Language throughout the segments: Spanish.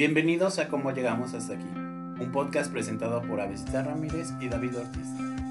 Bienvenidos a Cómo Llegamos Hasta Aquí, un podcast presentado por Avesita Ramírez y David Ortiz.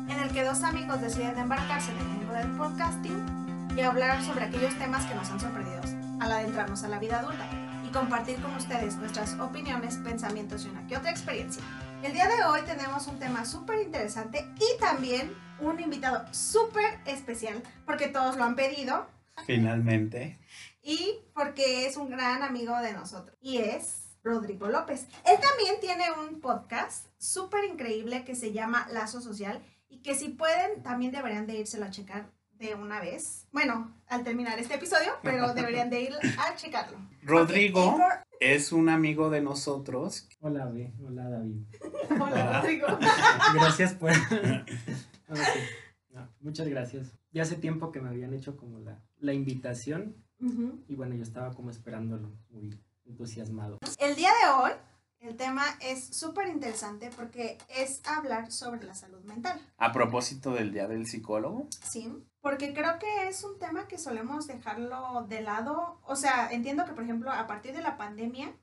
en el que dos amigos deciden embarcarse en el mundo del podcasting y hablar sobre aquellos temas que nos han sorprendido al adentrarnos a la vida adulta y compartir con ustedes nuestras opiniones, pensamientos y una que otra experiencia. El día de hoy tenemos un tema súper interesante y también un invitado súper especial porque todos lo han pedido Finalmente. y porque es un gran amigo de nosotros y es Rodrigo López. Él también tiene un podcast súper increíble que se llama Lazo Social y que si pueden también deberían de írselo a checar de una vez. Bueno, al terminar este episodio, pero deberían de ir a checarlo. Rodrigo es un amigo de nosotros. Hola, B. Hola, David. Hola, Rodrigo. Gracias por. No, muchas gracias. Ya hace tiempo que me habían hecho como la, la invitación y bueno, yo estaba como esperándolo, muy entusiasmado. El día de hoy, el tema es súper interesante porque es hablar sobre la salud mental. A propósito del Día del Psicólogo. Sí, porque creo que es un tema que solemos dejarlo de lado. O sea, entiendo que, por ejemplo, a partir de la pandemia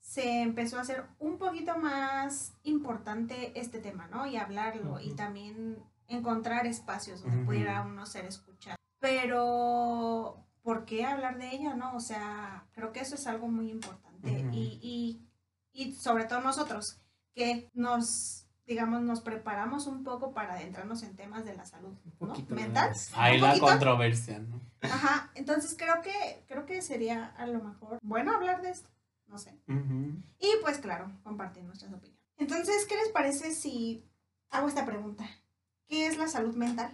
se empezó a hacer un poquito más importante este tema, ¿no? Y hablarlo y también encontrar espacios donde Ujú. pudiera uno ser escuchado. Pero, ¿por qué hablar de ella, no? O sea, creo que eso es algo muy importante. Y, y, y sobre todo nosotros, que nos, digamos, nos preparamos un poco para adentrarnos en temas de la salud Un ¿no? poquito. mental. ¿Un la poquito? controversia, ¿no? Ajá, entonces creo que, creo que sería a lo mejor bueno hablar de esto, no sé. Y pues claro, compartir nuestras opiniones. Entonces, ¿qué les parece si hago esta pregunta? ¿Qué es la salud mental?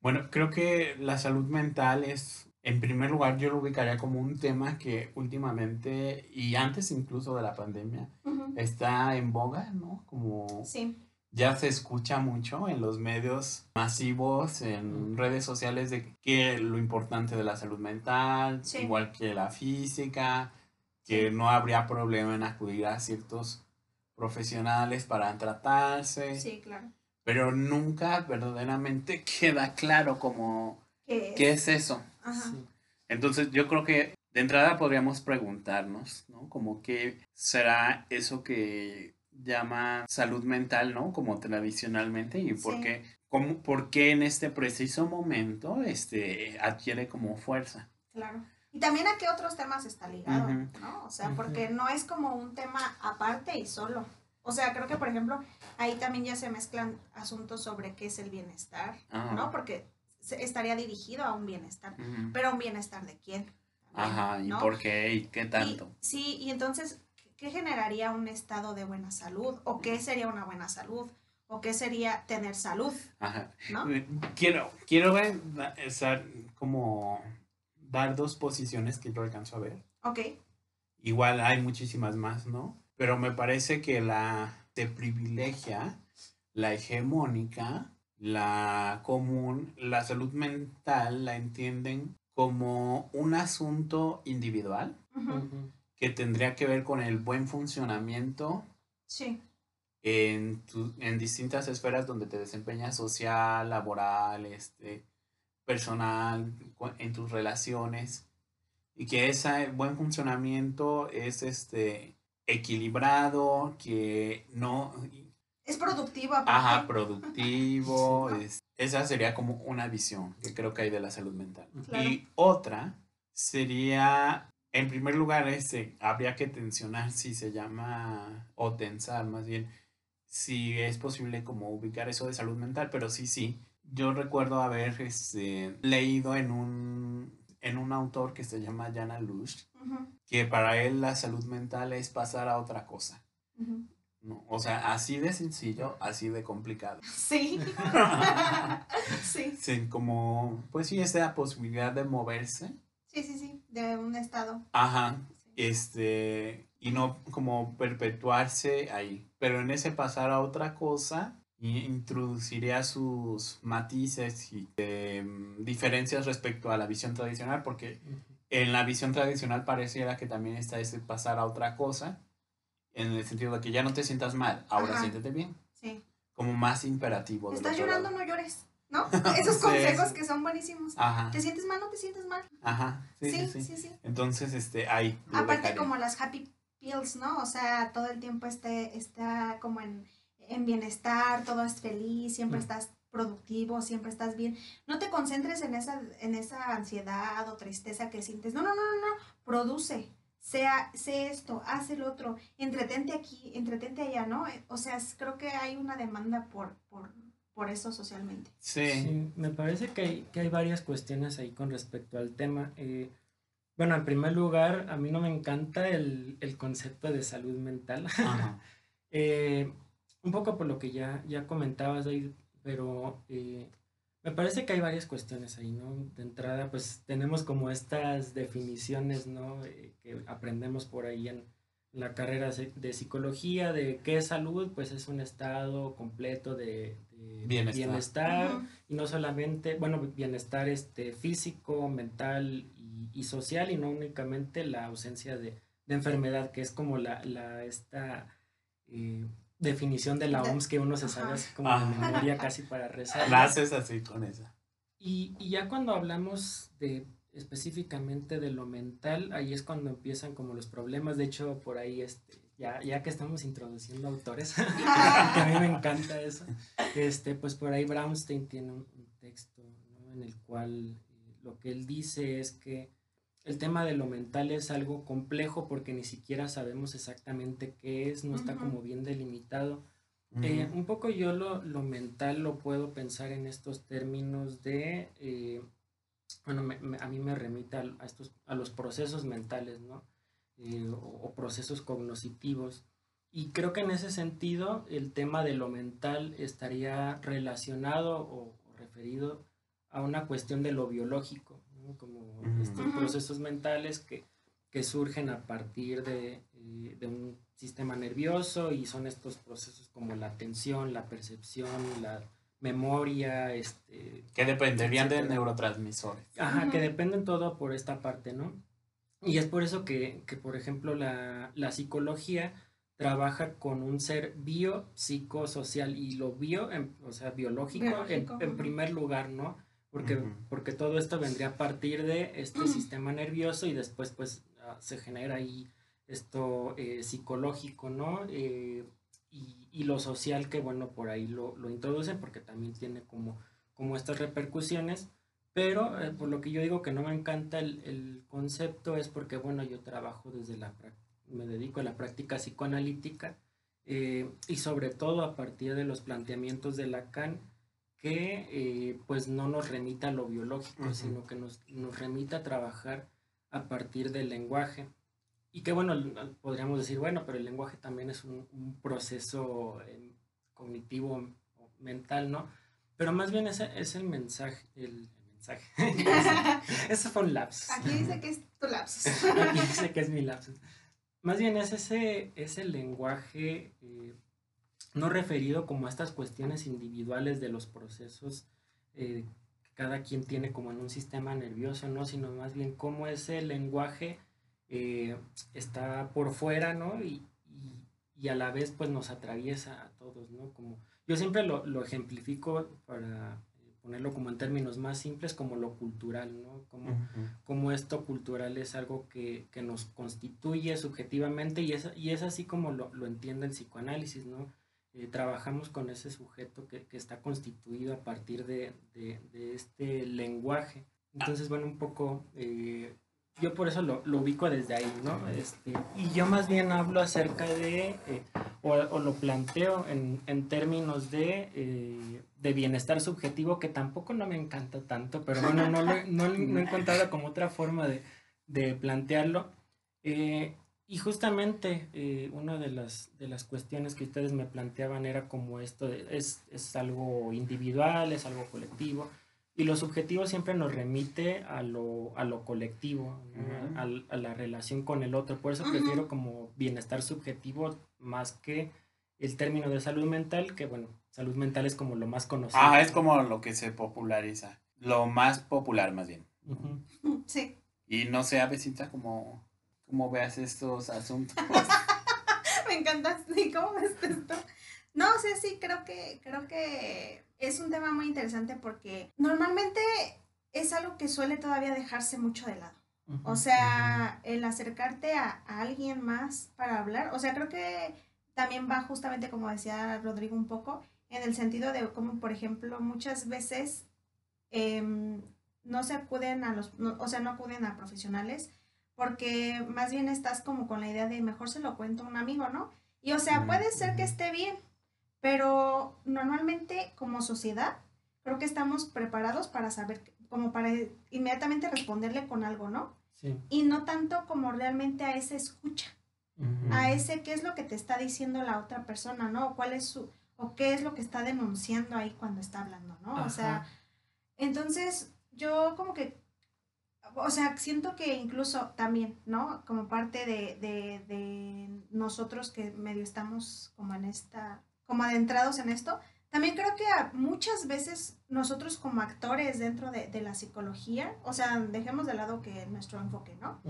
Bueno, creo que la salud mental es, en primer lugar, yo lo ubicaría como un tema que últimamente, y antes incluso de la pandemia, está en boga, ¿no? Como Sí, ya se escucha mucho en los medios masivos, en redes sociales, de que lo importante de la salud mental, Sí. igual que la física, que no habría problema en acudir a ciertos profesionales para tratarse, sí, claro. pero nunca verdaderamente queda claro como ¿Qué es? qué es eso. Ajá. Sí. Entonces yo creo que de entrada podríamos preguntarnos, ¿no? Como qué será eso que llama salud mental, ¿no? Como tradicionalmente y por Sí. qué, cómo- por qué en este preciso momento este, adquiere como fuerza. Claro. Y también a qué otros temas está ligado. ¿no? O sea, porque no es como un tema aparte y solo. O sea, creo que, por ejemplo, ahí también ya se mezclan asuntos sobre qué es el bienestar, Ajá. ¿no? Porque estaría dirigido a un bienestar. Pero un bienestar de quién. Ajá, ¿y ¿no? por qué? ¿Y qué Y- tanto? sí, y entonces, ¿qué generaría un estado de buena salud? ¿O qué sería una buena salud? ¿O qué sería tener salud? Ajá. ¿No? Quiero, quiero ver, estar como dar dos posiciones que yo alcanzo a ver. Ok, Igual hay muchísimas más, ¿no? Pero me parece que la te privilegia, la hegemónica, la común, la salud mental la entienden como un asunto individual que tendría que ver con el buen funcionamiento sí, en, tu- en distintas esferas donde te desempeñas social, laboral, este, personal, en tus relaciones, y que ese buen funcionamiento es este, equilibrado, que no, es productivo aparte. ajá, productivo, es- esa sería como una visión que creo que hay de la salud mental. Claro. Y otra sería, en primer lugar, este, habría que tensionar si se llama, o tensar más bien, si es posible como ubicar eso de salud mental, pero sí, sí. Yo recuerdo haber este, leído en un, en un autor que se llama Jana Lush, que para él la salud mental es pasar a otra cosa. ¿No? O sea, así de sencillo, así de complicado. Sí. sí. Sí, como, pues sí, esa posibilidad de moverse. Sí, sí, sí. De un estado. Ajá, Sí. este, y no como perpetuarse ahí. Pero en ese pasar a otra cosa, introduciría sus matices y em, diferencias respecto a la visión tradicional, porque en la visión tradicional pareciera que también está ese pasar a otra cosa, en el sentido de que ya no te sientas mal, ahora Ajá. siéntete bien, Sí. como más imperativo. Estás llorando, no llores. ¿No? Esos Sí. consejos que son buenísimos. Ajá, ¿Te sientes mal? No te sientes mal. ajá, sí, sí, sí. sí, sí. Entonces, este, ahí. Aparte como las happy pills, ¿no? O sea, todo el tiempo esté, está como en, en bienestar, todo es feliz, siempre Mm. estás productivo, siempre estás bien. No te concentres en esa, en esa ansiedad o tristeza que sientes. No, no, no, no, no. Produce. Sea, sé esto, haz el otro, entretente aquí, entretente allá, ¿no? O sea, creo que hay una demanda por, por, por eso socialmente. Sí. Sí, me parece que hay, que hay varias cuestiones ahí con respecto al tema. Eh, bueno, en primer lugar, a mí no me encanta el, el concepto de salud mental. Ajá. Eh, un poco por lo que ya, ya comentabas ahí, pero eh, me parece que hay varias cuestiones ahí, ¿no? De entrada, pues tenemos como estas definiciones, ¿no? Eh, que aprendemos por ahí en la carrera de psicología, de qué es salud, pues es un estado completo de, de Bienestar. bienestar y no solamente, bueno, bienestar este, físico, mental y, y social y no únicamente la ausencia de, de enfermedad, que es como la, la esta eh, definición de la OMS que uno se sabe así como de memoria casi para rezar. La haces así con esa. Y, y ya cuando hablamos de específicamente de lo mental, ahí es cuando empiezan como los problemas. De hecho, por ahí, este, ya, ya que estamos introduciendo autores, que a mí me encanta eso, este, pues por ahí Brownstein tiene un, un texto ¿no? en el cual eh, lo que él dice es que el tema de lo mental es algo complejo porque ni siquiera sabemos exactamente qué es, no está como bien delimitado. Eh, un poco yo lo, lo mental lo puedo pensar en estos términos de, eh, bueno, me- me- a mí me remite a, a estos, a los procesos mentales, ¿no? Eh, o, o procesos cognitivos. Y creo que en ese sentido el tema de lo mental estaría relacionado o, o referido a una cuestión de lo biológico, ¿no? Como estos procesos mentales que, que surgen a partir de, eh, de un sistema nervioso y son estos procesos como la atención, la percepción, la memoria, este, Que dependerían de neurotransmisores. Ajá, que dependen todo por esta parte, ¿no? Y es por eso que, que, por ejemplo, la, la psicología trabaja con un ser bio, psicosocial y lo bio, en- o sea, biológico, en- Biológico, en, ujú. primer lugar, ¿no? Porque, Ujú. porque todo esto vendría a partir de este Ujú. sistema nervioso y después, pues, ah, se genera ahí esto eh, psicológico, ¿no? Eh, y, y lo social que, bueno, por ahí lo, lo introducen porque también tiene como, como estas repercusiones. Pero eh, por lo que yo digo que no me encanta el, el concepto es porque, bueno, yo trabajo desde la me dedico a la práctica psicoanalítica eh, y sobre todo a partir de los planteamientos de Lacan que eh, pues no nos remita a lo biológico, sino que nos, nos remita a trabajar a partir del lenguaje. Y que bueno, podríamos decir, bueno, pero el lenguaje también es un, un proceso eh, cognitivo o mental, ¿no? Pero más bien ese es el mensaje, el, el mensaje. Eso fue un lapsus. Aquí dice que es tu lapsus. Aquí dice que es mi lapsus. Más bien es ese, ese lenguaje eh, no referido como a estas cuestiones individuales de los procesos eh, que cada quien tiene como en un sistema nervioso, ¿no? Sino más bien cómo ese lenguaje eh, está por fuera, ¿no? Y, y, y a la vez pues nos atraviesa a todos, ¿no? Como, yo siempre lo, lo ejemplifico para ponerlo como en términos más simples como lo cultural, ¿no? Como, como esto cultural es algo que, que nos constituye subjetivamente y es, y es así como lo, lo entiende el psicoanálisis, ¿no? Eh, trabajamos con ese sujeto que, que está constituido a partir de, de- de este lenguaje. Entonces, bueno, un poco, eh, yo por eso lo, lo ubico desde ahí, ¿no? Este, y yo más bien hablo acerca de, eh, o, o lo planteo en, en términos de, eh, de bienestar subjetivo, que tampoco no me encanta tanto, pero bueno, no, lo- no, no he encontrado como otra forma de, de plantearlo. Y justamente eh, una de las, de las cuestiones que ustedes me planteaban era como esto, de- es, es algo individual, es algo colectivo, y lo subjetivo siempre nos remite a lo, a lo colectivo, ¿no? Ujú. Al- a, la relación con el otro. Por eso prefiero como bienestar subjetivo más que el término de salud mental, que bueno, salud mental es como lo más conocido. Ah, es como lo que se populariza. Lo más popular, más bien. Ujú. Sí. Y no sé, Avesita, cómo, cómo veas estos asuntos. Me encanta. ¿Y cómo ves esto? No, sí, sí, creo que, creo que es un tema muy interesante porque normalmente es algo que suele todavía dejarse mucho de lado. O sea, el acercarte a, alguien más para hablar, o sea, creo que también va justamente, como decía Rodrigo un poco, en el sentido de cómo, por ejemplo, muchas veces em, no se acuden a los, o sea, no acuden a profesionales porque más bien estás como con la idea de mejor se lo cuento a un amigo, ¿no? Y o sea, puede ser que esté bien, pero normalmente como sociedad creo que estamos preparados para saber, como para inmediatamente responderle con algo, ¿no? Sí. Y no tanto como realmente a ese escucha, a ese qué es lo que te está diciendo la otra persona, ¿no? O cuál es su, o qué es lo que está denunciando ahí cuando está hablando, ¿no? O sea, entonces yo como que, o sea, siento que incluso también, ¿no? Como parte de, de, de nosotros que medio estamos como en esta, como adentrados en esto, también creo que muchas veces nosotros como actores dentro de, la psicología, o sea, dejemos de lado que nuestro enfoque, ¿no?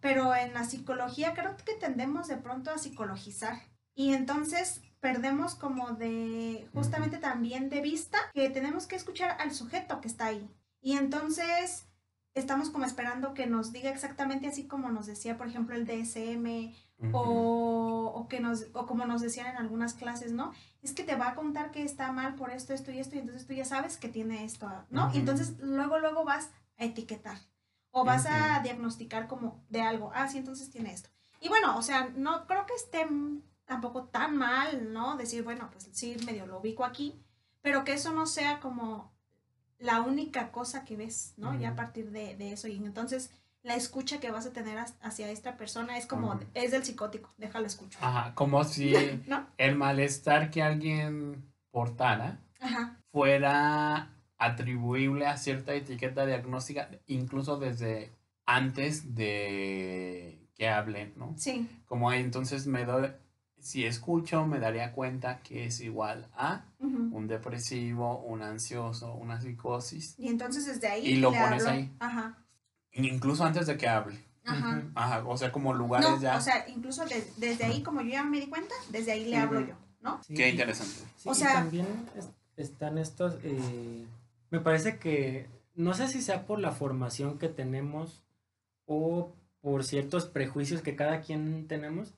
Pero en la psicología creo que tendemos de pronto a psicologizar. Y entonces perdemos como de, justamente también de vista, que tenemos que escuchar al sujeto que está ahí. Y entonces estamos como esperando que nos diga exactamente así como nos decía, por ejemplo, el DSM o, o, que nos, o como nos decían en algunas clases, ¿no? Es que te va a contar que está mal por esto, esto y esto, y entonces tú ya sabes que tiene esto, ¿no? Y entonces luego, luego vas a etiquetar o vas a diagnosticar como de algo, ah, sí, entonces tiene esto. Y bueno, o sea, no creo que esté tampoco tan mal, ¿no? Decir, bueno, pues sí, medio lo ubico aquí, pero que eso no sea como la única cosa que ves, ¿no? Ya a partir de, de eso. Y entonces la escucha que vas a tener hacia esta persona es como, es del psicótico, déjalo escucho. Ajá, como si el malestar que alguien portara fuera atribuible a cierta etiqueta diagnóstica, incluso desde antes de que hable, ¿no? Sí. Como ahí entonces me doy, si escucho, me daría cuenta que es igual a un depresivo, un ansioso, una psicosis. Y entonces desde ahí. Y lo pones ahí. Ajá. Incluso antes de que hable. Ajá. Ajá. O sea, como lugares ya. O sea, incluso desde ahí, como yo ya me di cuenta, desde ahí le hablo yo, ¿no? Qué interesante. o sea. también están estos. Eh, me parece que. No sé si sea por la formación que tenemos o por ciertos prejuicios que cada quien tenemos.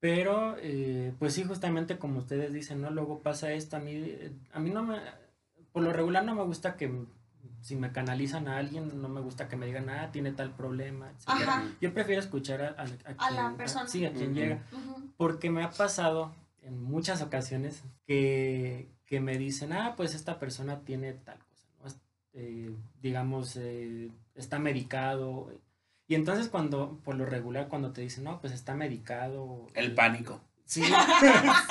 Pero, eh, pues sí, justamente como ustedes dicen, ¿no? Luego pasa esto, a mí, a mí no me, por lo regular no me gusta que si me canalizan a alguien, no me gusta que me digan, ah, tiene tal problema, Yo prefiero escuchar a, a, la persona. sí, a quien llega. Porque me ha pasado en muchas ocasiones que, me dicen, ah, pues esta persona tiene tal cosa, eh, digamos, eh, está medicado. Y entonces cuando, por lo regular, cuando te dicen, no, pues está medicado. El pánico. Sí,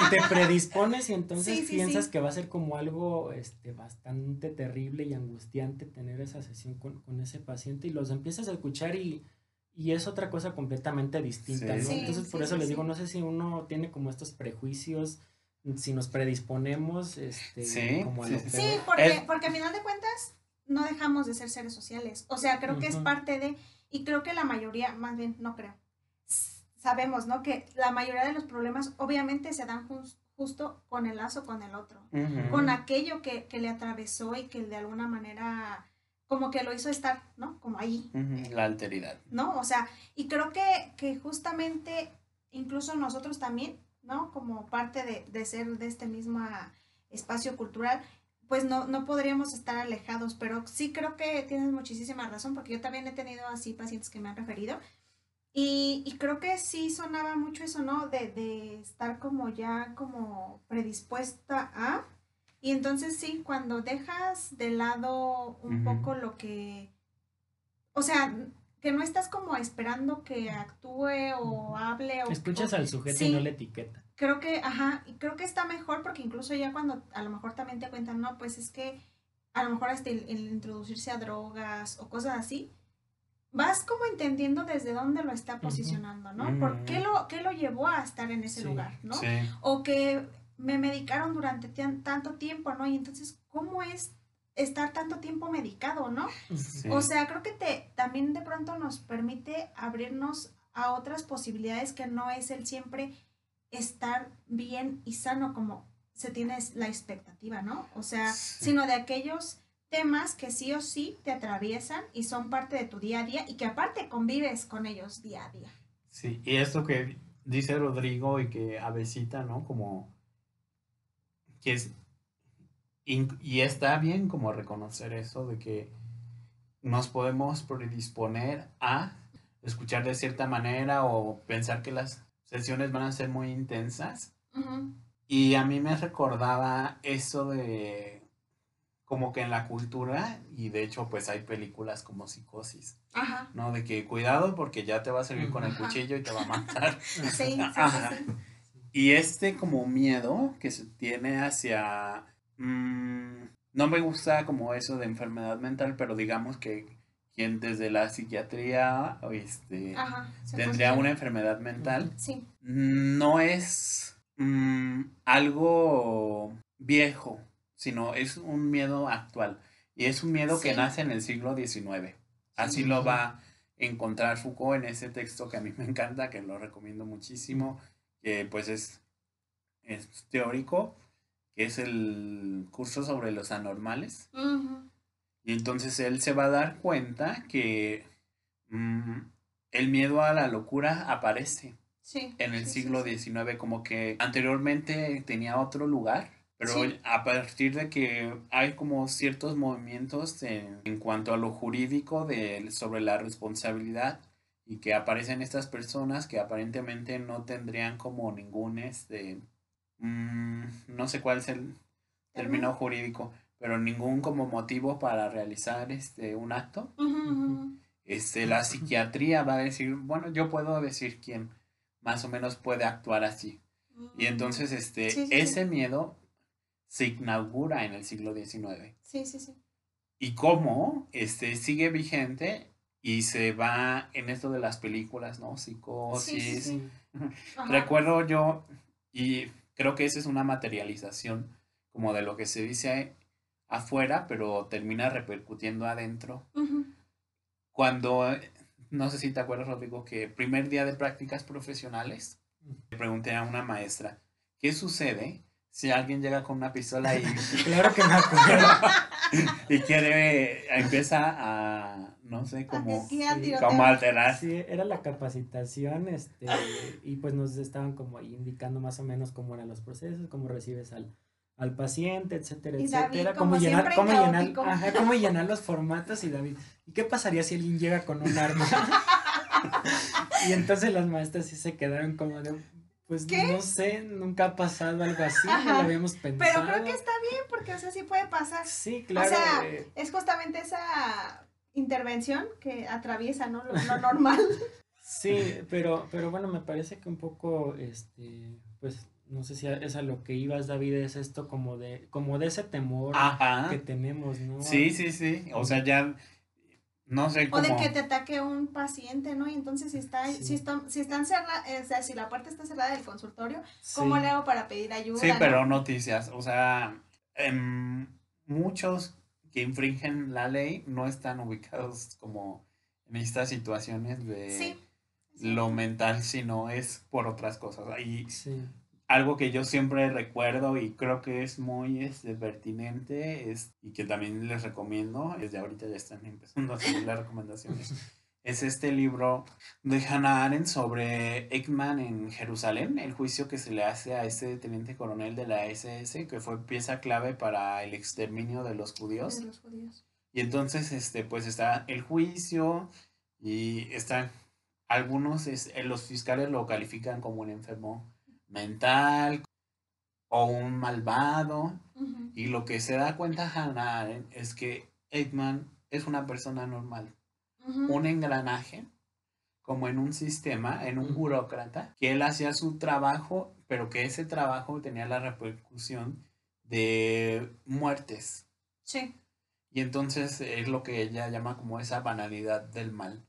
te predispones y entonces piensas que va a ser como algo este, bastante terrible y angustiante tener esa sesión con, ese paciente y los empiezas a escuchar y, es otra cosa completamente distinta, ¿no? entonces por eso les digo, no sé si uno tiene como estos prejuicios, si nos predisponemos este, como a lo Sí, porque, porque a final de cuentas no dejamos de ser seres sociales, o sea, creo que es parte de, y creo que la mayoría, más bien, no creo sabemos, ¿no? Que la mayoría de los problemas obviamente se dan justo con el lazo con el otro, con aquello que, le atravesó y que de alguna manera como que lo hizo estar, ¿no? Como ahí. La alteridad. ¿No? O sea, y creo que, que justamente incluso nosotros también, ¿no? Como parte de, de ser de este mismo espacio cultural, pues no, no podríamos estar alejados, pero sí creo que tienes muchísima razón, porque yo también he tenido así pacientes que me han referido, y, y, creo que sí sonaba mucho eso, ¿no? De, de, estar como ya como predispuesta a. Y entonces sí, cuando dejas de lado un poco lo que... O sea, que no estás como esperando que actúe o hable o... Escuchas al sujeto y no le etiqueta. Creo que, ajá, y creo que está mejor porque incluso ya cuando a lo mejor también te cuentan, no, pues es que a lo mejor hasta el introducirse a drogas o cosas así, vas como entendiendo desde dónde lo está posicionando, ¿no? ¿Por qué lo, qué lo llevó a estar en ese lugar, ¿no? O que me medicaron durante tanto tiempo, ¿no? Y entonces, ¿cómo es estar tanto tiempo medicado, ¿no? O sea, creo que te también de pronto nos permite abrirnos a otras posibilidades que no es el siempre estar bien y sano como se tiene la expectativa, ¿no? O sea, sino de aquellos temas que sí o sí te atraviesan y son parte de tu día a día y que aparte convives con ellos día a día. Sí, y esto que dice Rodrigo y que Avesita, ¿no? Como que es, y, y está bien como reconocer eso de que nos podemos predisponer a escuchar de cierta manera o pensar que las sesiones van a ser muy intensas. Y a mí me recordaba eso de como que en la cultura, y de hecho pues hay películas como Psicosis, Ajá. ¿no? De que cuidado porque ya te va a salir con el cuchillo y te va a matar. Sí, sí, sí, Ajá. sí. Y este como miedo que se tiene hacia... mm, no me gusta como eso de enfermedad mental, pero digamos que quien desde la psiquiatría este, Ajá. tendría una enfermedad mental, Sí. no es mm, algo viejo, sino es un miedo actual. Y es un miedo que nace en el siglo XIX. Así lo va a encontrar Foucault en ese texto que a mí me encanta, que lo recomiendo muchísimo, que pues es, es teórico, que es el curso sobre los anormales. Ujú. Y entonces él se va a dar cuenta que mm, el miedo a la locura aparece Sí. en el sí, siglo sí. XIX, como que anteriormente tenía otro lugar, pero a partir de que hay como ciertos movimientos en, en cuanto a lo jurídico de, sobre la responsabilidad y que aparecen estas personas que aparentemente no tendrían como ningún, este, mm, no sé cuál es el término jurídico, pero ningún como motivo para realizar este, un acto este, la psiquiatría va a decir, bueno, yo puedo decir quién más o menos puede actuar así. Y entonces, este, Sí, sí, ese sí. miedo se inaugura en el siglo XIX. Sí, sí, sí. Y cómo, este, sigue vigente y se va en esto de las películas, ¿no? Psicosis. Sí, sí, sí. Ajá. Recuerdo yo, y creo que esa es una materialización como de lo que se dice afuera, pero termina repercutiendo adentro Ujú. cuando, eh, no sé si te acuerdas, Rodrigo, que primer día de prácticas profesionales, le pregunté a una maestra, ¿qué sucede si alguien llega con una pistola y, Claro que me acuerdo. y quiere, empieza a, no sé, como, sí, como alterar? Sí, era la capacitación, este, y pues nos estaban como indicando más o menos cómo eran los procesos, cómo recibes al, al paciente, etcétera, Y David, etcétera, como cómo llenar, cómo llenar, ajá, cómo llenar los formatos y David, ¿y qué pasaría si alguien llega con un arma? y entonces las maestras sí se quedaron como de, pues ¿Qué? no sé, nunca ha pasado algo así, no lo habíamos pensado. Pero creo que está bien porque, o sea, sí puede pasar. Sí, claro. sea, eh, Es justamente esa intervención que atraviesa, ¿no? Lo, lo normal. Sí, pero, pero bueno, me parece que un poco, este, pues, no sé si es a lo que ibas, David, es esto como de, como de ese temor Ajá. que tenemos, ¿no? Sí, sí, sí. O sea, ya, no sé O cómo. de que te ataque un paciente, ¿no? Y entonces si está, Sí. si está, si están cerradas, o sea, si la puerta está cerrada del consultorio, Sí. ¿cómo le hago para pedir ayuda? Sí, no? pero noticias. O sea, em, muchos que infringen la ley no están ubicados como en estas situaciones de Sí. lo mental, sino es por otras cosas. Y Sí. Algo que yo siempre recuerdo y creo que es muy este, pertinente es, y que también les recomiendo, desde ahorita ya están empezando a seguir las recomendaciones, es este libro de Hannah Arendt sobre Ekman en Jerusalén, el juicio que se le hace a este teniente coronel de la SS, que fue pieza clave para el exterminio de los judíos. De los judíos. Y entonces, este, pues está el juicio y están algunos, es- los fiscales lo califican como un enfermo mental o un malvado. Y lo que se da cuenta Hannah Arendt es que Ekman es una persona normal, un engranaje, como en un sistema, en un burócrata, que él hacía su trabajo, pero que ese trabajo tenía la repercusión de muertes. Sí. Y entonces es lo que ella llama como esa banalidad del mal.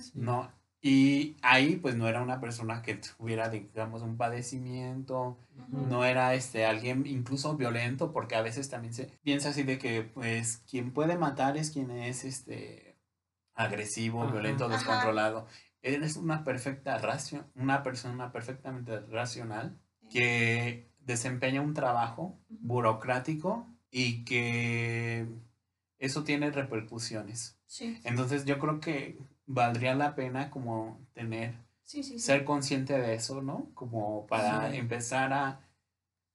Sí. ¿no? Y ahí pues no era una persona que tuviera, digamos, un padecimiento, no era este alguien incluso violento, porque a veces también se piensa así de que pues quien puede matar es quien es este agresivo, Ajá. violento, Ajá. descontrolado. Eres una perfecta racio, una persona perfectamente racional que desempeña un trabajo burocrático y que eso tiene repercusiones. Sí. Entonces yo creo que valdría la pena como tener, Sí, sí, sí. ser consciente de eso, ¿no? Como para empezar a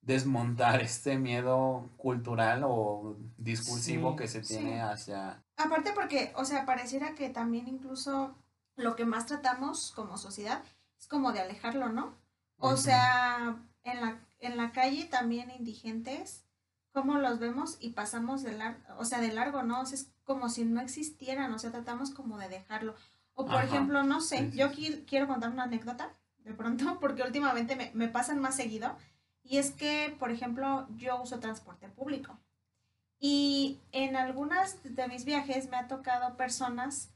desmontar este miedo cultural o discursivo que se tiene hacia... Aparte porque, o sea, pareciera que también incluso lo que más tratamos como sociedad es como de alejarlo, ¿no? O sea, en la, en la calle también indigentes, cómo los vemos y pasamos de largo, o sea, de largo, ¿no? O sea, es como si no existieran, o sea, tratamos como de dejarlo. O por Ajá. ejemplo, no sé, yo qui- quiero contar una anécdota de pronto, porque últimamente me, me pasan más seguido, y es que, por ejemplo, yo uso transporte público. Y en algunas de mis viajes me ha tocado personas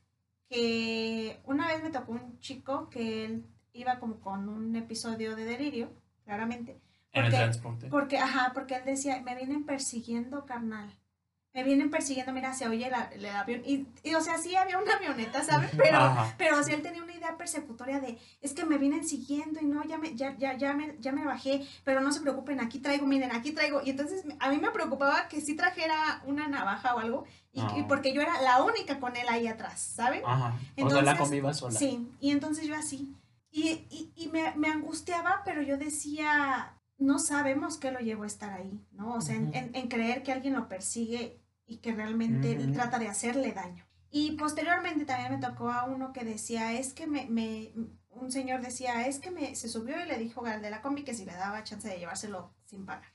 que una vez me tocó un chico que él iba como con un episodio de delirio, claramente. En el Porque- transporte. Porque, ajá, porque él decía, me vienen persiguiendo, carnal. Me vienen persiguiendo, mira, se oye la- el avión. Y, y, o sea, sí había una avioneta, ¿sabes? Pero, Ajá. pero o sea, él tenía una idea persecutoria de, es que me vienen siguiendo y no, ya me, ya, ya, ya me, ya me bajé, pero no se preocupen, aquí traigo, miren, aquí traigo. Y entonces a mí me preocupaba que sí trajera una navaja o algo, y, y porque yo era la única con él ahí atrás, ¿saben? Ajá. o sea, la Entonces, conviva sola. Sí, y entonces yo así. Y, y, y me, me angustiaba, pero yo decía, no sabemos qué lo llevó a estar ahí, ¿no? O sea, en, Ujú. en- en creer que alguien lo persigue y que realmente Ujú. trata de hacerle daño. Y posteriormente también me tocó a uno que decía, es que me, me un señor decía, es que me, se subió y le dijo al de la combi que si le daba chance de llevárselo sin pagar.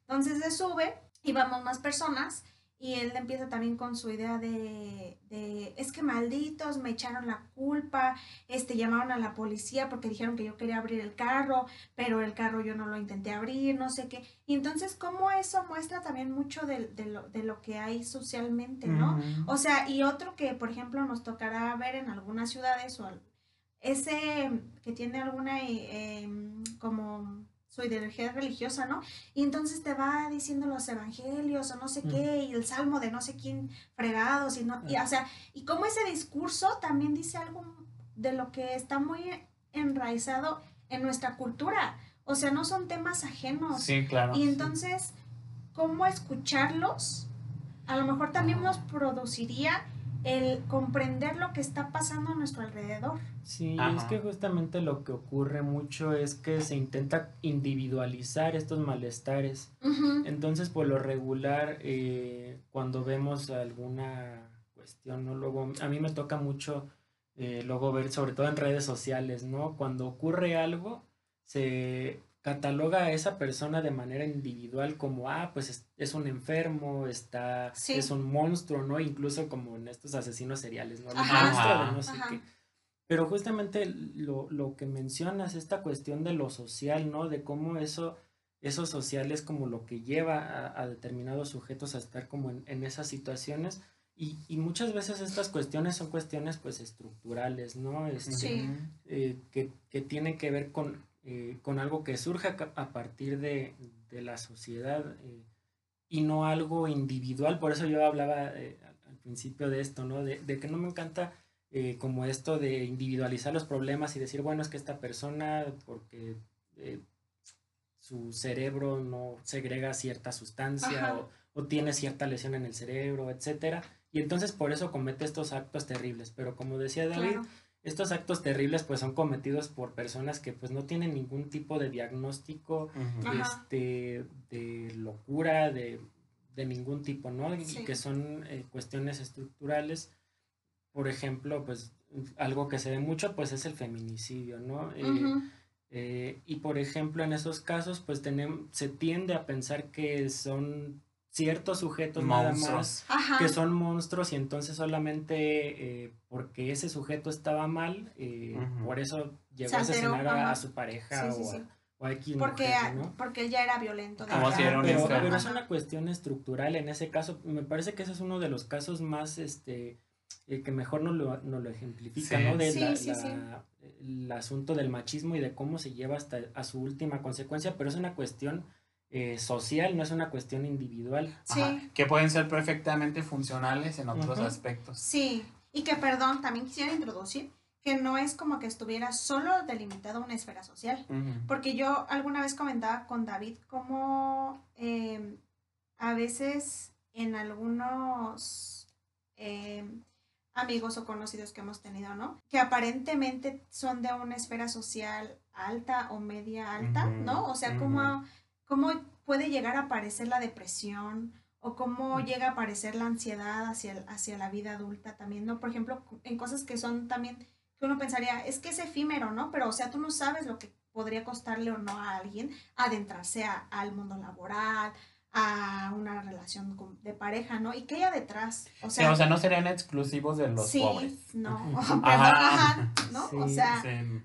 Entonces se sube, íbamos más personas y él empieza también con su idea de, de, es que malditos, me echaron la culpa, este, llamaron a la policía porque dijeron que yo quería abrir el carro, pero el carro yo no lo intenté abrir, no sé qué. Y entonces, ¿cómo eso muestra también mucho de, de lo, de lo que hay socialmente, ¿no? O sea, y otro que, por ejemplo, nos tocará ver en algunas ciudades o ese que tiene alguna eh, em, como su ideología religiosa, ¿no? Y entonces te va diciendo los evangelios o no sé Mm. qué, y el salmo de no sé quién fregados, y no, y, o sea, y como ese discurso también dice algo de lo que está muy enraizado en nuestra cultura. O sea, no son temas ajenos. Sí, claro. Y entonces, ¿cómo escucharlos? A lo mejor también nos produciría el comprender lo que está pasando a nuestro alrededor. Sí, Ajá. es que justamente lo que ocurre mucho es que se intenta individualizar estos malestares. Entonces, por lo regular, eh, cuando vemos alguna cuestión, ¿no? Luego, a mí me toca mucho eh, luego ver, sobre todo en redes sociales, ¿no? Cuando ocurre algo, se cataloga a esa persona de manera individual como, ah, pues es, es un enfermo, está, Sí. es un monstruo, ¿no? Incluso como en estos asesinos seriales, ¿no? El Ajá. monstruo de Ajá. no sé Ajá. qué. Pero justamente lo, lo que mencionas, esta cuestión de lo social, ¿no? De cómo eso, eso social es como lo que lleva a, a determinados sujetos a estar como en, en esas situaciones. Y, y muchas veces estas cuestiones son cuestiones pues estructurales, ¿no? Este, Sí. Eh, que, que tienen que ver con, eh, con algo que surge a, partir de, de la sociedad eh, y no algo individual. Por eso yo hablaba eh, al, principio de esto, ¿no? De, de que no me encanta como esto de individualizar los problemas y decir, bueno, es que esta persona, porque su cerebro no segrega cierta sustancia o, o tiene cierta lesión en el cerebro, etcétera. Y entonces por eso comete estos actos terribles. Pero como decía David, claro. Estos actos terribles pues son cometidos por personas que pues no tienen ningún tipo de diagnóstico este de locura de, de ningún tipo no y Sí. que son eh, cuestiones estructurales. Por ejemplo pues algo que se ve mucho pues es el feminicidio no Eh, Ujú, eh, y por ejemplo en esos casos pues tenemos se tiende a pensar que son ciertos sujetos nada más. Ajá. que son monstruos y entonces solamente eh, porque ese sujeto estaba mal, eh, por eso llegó a asesinar a, a su pareja Sí, sí, o, a- sí. o a X Porque, mujer, ¿no? porque él ya era violento. de Como Ajá, si era un pero, pero es Ajá. una cuestión estructural en ese caso. Me parece que ese es uno de los casos más este eh, que mejor nos lo, nos lo ejemplifica, Sí. ¿no? De Sí, la- sí, sí. la- el asunto del machismo y de cómo se lleva hasta a su última consecuencia, pero es una cuestión eh, social, no es una cuestión individual. Sí, Ajá. Que pueden ser perfectamente funcionales en otros aspectos. sí. Y que, perdón, también quisiera introducir que no es como que estuviera solo delimitado a una esfera social. Porque yo alguna vez comentaba con David cómo eh, a veces en algunos eh, amigos o conocidos que hemos tenido, ¿no? Que aparentemente son de una esfera social alta o media alta, ¿no? O sea, cómo, cómo puede llegar a aparecer la depresión o cómo llega a aparecer la ansiedad hacia, hacia la vida adulta también, ¿no? Por ejemplo, en cosas que son también, que uno pensaría, es que es efímero, ¿no? Pero, o sea, tú no sabes lo que podría costarle o no a alguien adentrarse al mundo laboral, a una relación de pareja, ¿no? ¿Y qué hay detrás? O sea, o sea no serían exclusivos de los sí, No, ajá, ¿no? o sea,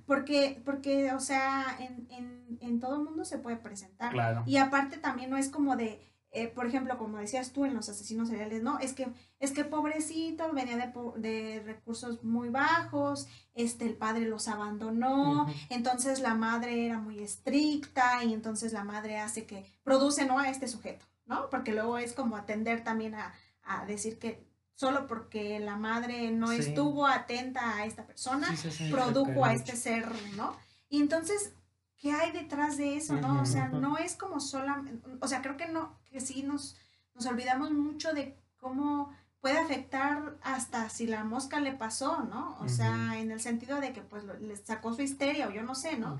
porque, porque, o sea, en, en, en todo mundo se puede presentar. Claro. Y aparte también no es como de, eh, por ejemplo, como decías tú en los asesinos seriales, no, es que, es que pobrecito, venía de, de recursos muy bajos, este, el padre los abandonó, entonces la madre era muy estricta y entonces la madre hace que produce, ¿no? A este sujeto, ¿no? Porque luego es como atender también a, a decir que solo porque la madre no estuvo atenta a esta persona, produjo a este ser, ¿no? Y entonces ¿qué hay detrás de eso? ¿no? O sea, no es como solamente, o sea, creo que no, que sí nos, nos olvidamos mucho de cómo puede afectar hasta si la mosca le pasó, ¿no? O sea, en el sentido de que pues le sacó su histeria o yo no sé, ¿no?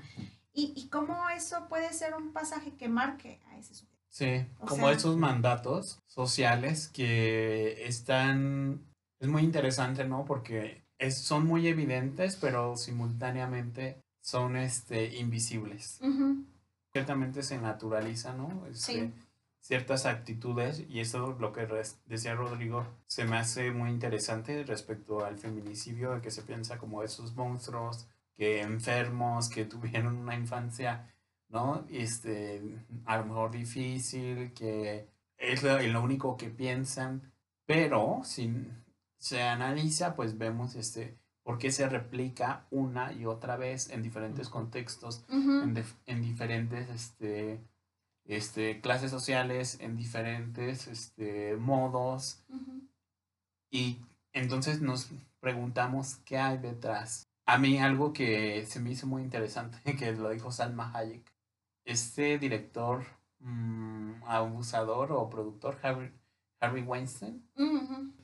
y, y cómo eso puede ser un pasaje que marque a ese sujeto. Sí, como esos mandatos sociales que están, es muy interesante, ¿no? Porque es, son muy evidentes, pero simultáneamente son este, invisibles. Ciertamente se naturaliza, ¿no? Este, ciertas actitudes, y eso lo que decía Rodrigo, se me hace muy interesante respecto al feminicidio, de que se piensa como esos monstruos, que enfermos, que tuvieron una infancia, ¿no? Este, a lo mejor difícil, que es lo, lo único que piensan, pero si se analiza, pues vemos este, porque se replica una y otra vez en diferentes contextos, en, diferentes este, este, clases sociales, en diferentes este, modos. Y entonces nos preguntamos qué hay detrás. A mí algo que se me hizo muy interesante, que lo dijo Salma Hayek, este director mm, abusador o productor, Harvey, Weinstein,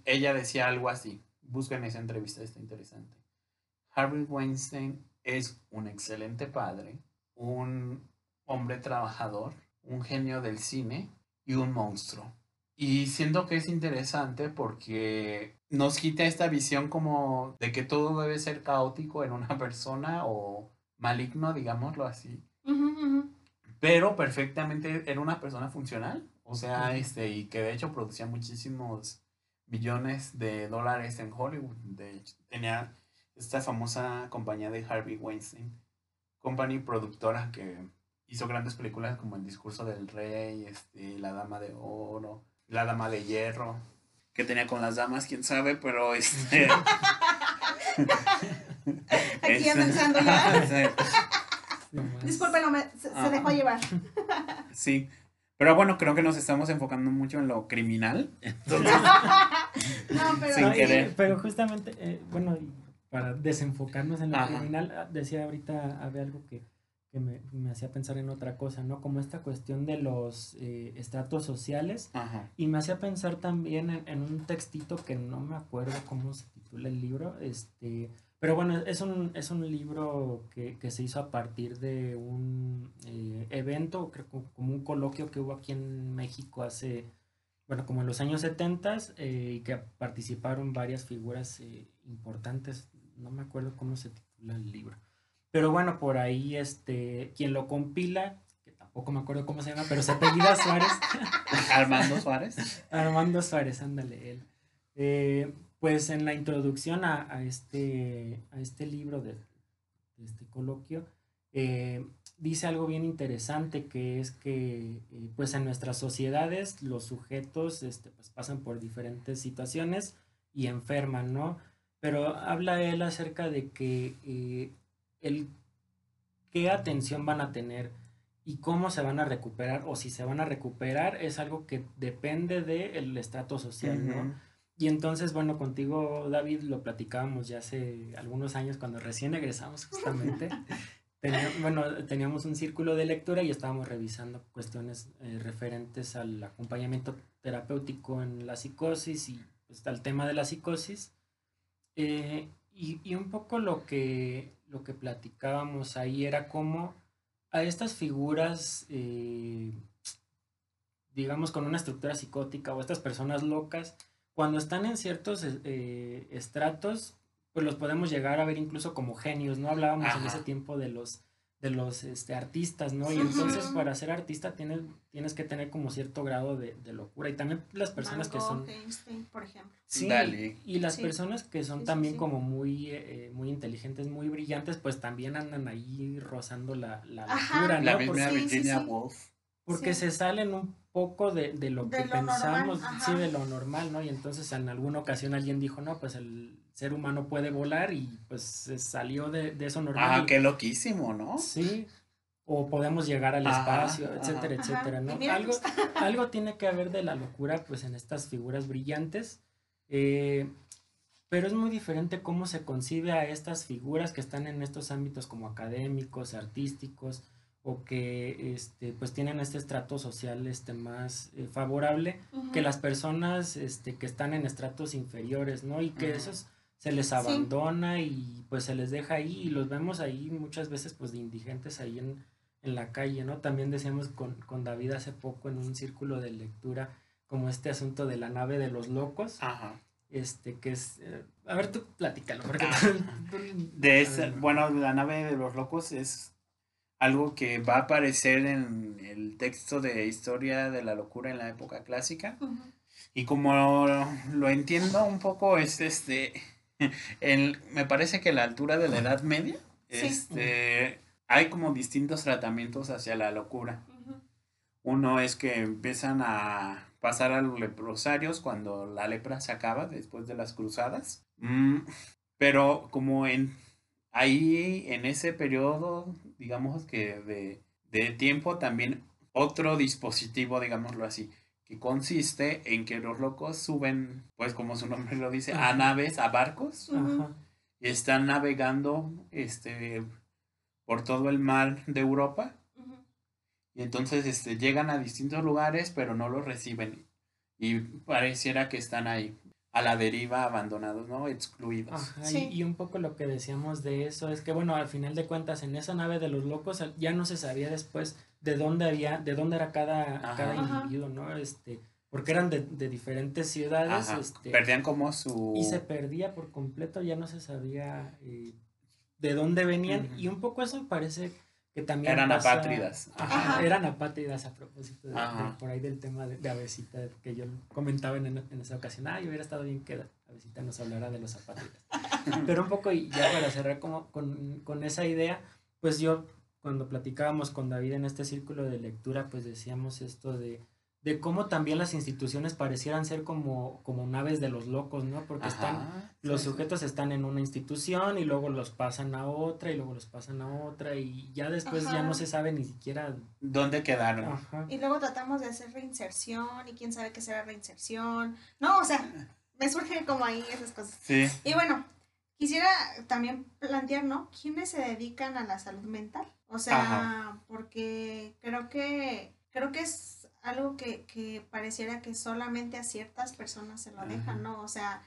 ella decía algo así busquen esa entrevista, está interesante. Harvey Weinstein es un excelente padre, un hombre trabajador, un genio del cine y un monstruo. Y siento que es interesante porque nos quita esta visión como de que todo debe ser caótico en una persona o maligno, digámoslo así. Pero perfectamente era una persona funcional. O sea, este, y que de hecho producía muchísimos billones de dólares en Hollywood. De hecho, tenía esta famosa compañía de Harvey Weinstein, company productora que hizo grandes películas como El discurso del rey, este, La dama de oro, La dama de hierro, que tenía con las damas, quién sabe, pero este... Aquí ya pensando ya. Disculpen, se, se dejó llevar. sí, pero bueno, creo que nos estamos enfocando mucho en lo criminal. no, pero, sin querer. pero justamente, eh, bueno, para desenfocarnos en lo criminal, ah, decía ahorita, había algo que, que me, me, hacía pensar en otra cosa, ¿no? Como esta cuestión de los eh, estratos sociales. Y me hacía pensar también en, en, un textito que no me acuerdo cómo se titula el libro, este pero bueno, es un, es un libro que, se hizo a partir de un eh, evento, creo como un coloquio que hubo aquí en México hace, bueno, como en los años 70 eh, y que participaron varias figuras eh, importantes. No me acuerdo cómo se titula el libro. Pero bueno, por ahí este, quien lo compila, que tampoco me acuerdo cómo se llama, pero se apellida Suárez. Armando Suárez. Armando Suárez, ándale él pues en la introducción a, este, a este libro de, este coloquio, eh, dice algo bien interesante que es que eh, pues en nuestras sociedades los sujetos este, pues pasan por diferentes situaciones y enferman, ¿no? Pero habla él acerca de que eh, el, qué atención van a tener y cómo se van a recuperar o si se van a recuperar es algo que depende del estrato social, ¿no? Y entonces, bueno, contigo, David, lo platicábamos ya hace algunos años cuando recién egresamos justamente. bueno, teníamos un círculo de lectura y estábamos revisando cuestiones eh, referentes al acompañamiento terapéutico en la psicosis y pues, al tema de la psicosis. Eh, y, y, un poco lo que, lo que platicábamos ahí era cómo a estas figuras, eh, digamos, con una estructura psicótica o estas personas locas, cuando están en ciertos eh, estratos, pues los podemos llegar a ver incluso como genios, ¿no? Hablábamos en ese tiempo de los de los este, artistas, ¿no? Y entonces para ser artista tienes, tienes que tener como cierto grado de, locura. Y también las personas que son... por ejemplo. Sí, y las personas que son también como muy, eh, muy inteligentes, muy brillantes, pues también andan ahí rozando la, la locura, ¿no? La misma Virginia Woolf. Porque se salen un poco de, lo que pensamos, sí, de lo normal, ¿no? Y entonces en alguna ocasión alguien dijo, no, pues el ser humano puede volar y pues se salió de, eso normal. Ah, qué loquísimo, ¿no? Sí. O podemos llegar al espacio, etcétera, etcétera, ¿no? Algo, algo tiene que haber de la locura, pues, en estas figuras brillantes. Eh, pero es muy diferente cómo se concibe a estas figuras que están en estos ámbitos como académicos, artísticos, o que este, pues tienen este estrato social este, más eh, favorable que las personas este, que están en estratos inferiores, ¿no? Y que esos se les abandona y pues se les deja ahí y los vemos ahí muchas veces pues de indigentes ahí en, la calle, ¿no? También decíamos con, con, David hace poco en un círculo de lectura como este asunto de la nave de los locos. Ajá. Este, que es... Eh, a ver, tú platícalo. Porque ah. de bueno, la nave de los locos es algo que va a aparecer en el texto de Historia de la Locura en la época clásica. Y como lo, entiendo un poco, es este me parece que la altura de la Edad Media, este, hay como distintos tratamientos hacia la locura. Uno es que empiezan a pasar a los leprosarios cuando la lepra se acaba después de las cruzadas. Mm, pero como en ahí en ese periodo, digamos que de, de tiempo también otro dispositivo, digámoslo así, consiste en que los locos suben, pues como su nombre lo dice, a naves, a barcos, y están navegando este, por todo el mar de Europa. Y entonces este, llegan a distintos lugares, pero no los reciben. Y pareciera que están ahí, a la deriva, abandonados, ¿no? Excluidos. y, un poco lo que decíamos de eso es que, bueno, al final de cuentas, en esa nave de los locos ya no se sabía después de dónde había, de dónde era cada, cada individuo, ¿no? Este, porque eran de, de diferentes ciudades. Este, Perdían como su... Y se perdía por completo, ya no se sabía eh, de dónde venían. Y un poco eso parece que también... Eran apátridas. eran apátridas a propósito de, por ahí del tema de, de Avesita que yo comentaba en, en, esa ocasión. Ah, yo hubiera estado bien que Avesita nos hablara de los apátridas. Pero un poco, y ya para cerrar como con, con esa idea, pues yo cuando platicábamos con David en este círculo de lectura, pues decíamos esto de, de cómo también las instituciones parecieran ser como, como naves de los locos, ¿no? Porque están, los sujetos están en una institución y luego los pasan a otra y luego los pasan a otra y ya después ya no se sabe ni siquiera dónde quedaron. Y luego tratamos de hacer reinserción y quién sabe qué será reinserción. No, o sea, me surgen como ahí esas cosas. Sí. Y bueno, quisiera también plantear, ¿no? ¿Quiénes se dedican a la salud mental? O sea, porque creo que, creo que es algo que, que, pareciera que solamente a ciertas personas se lo dejan, ¿no? O sea,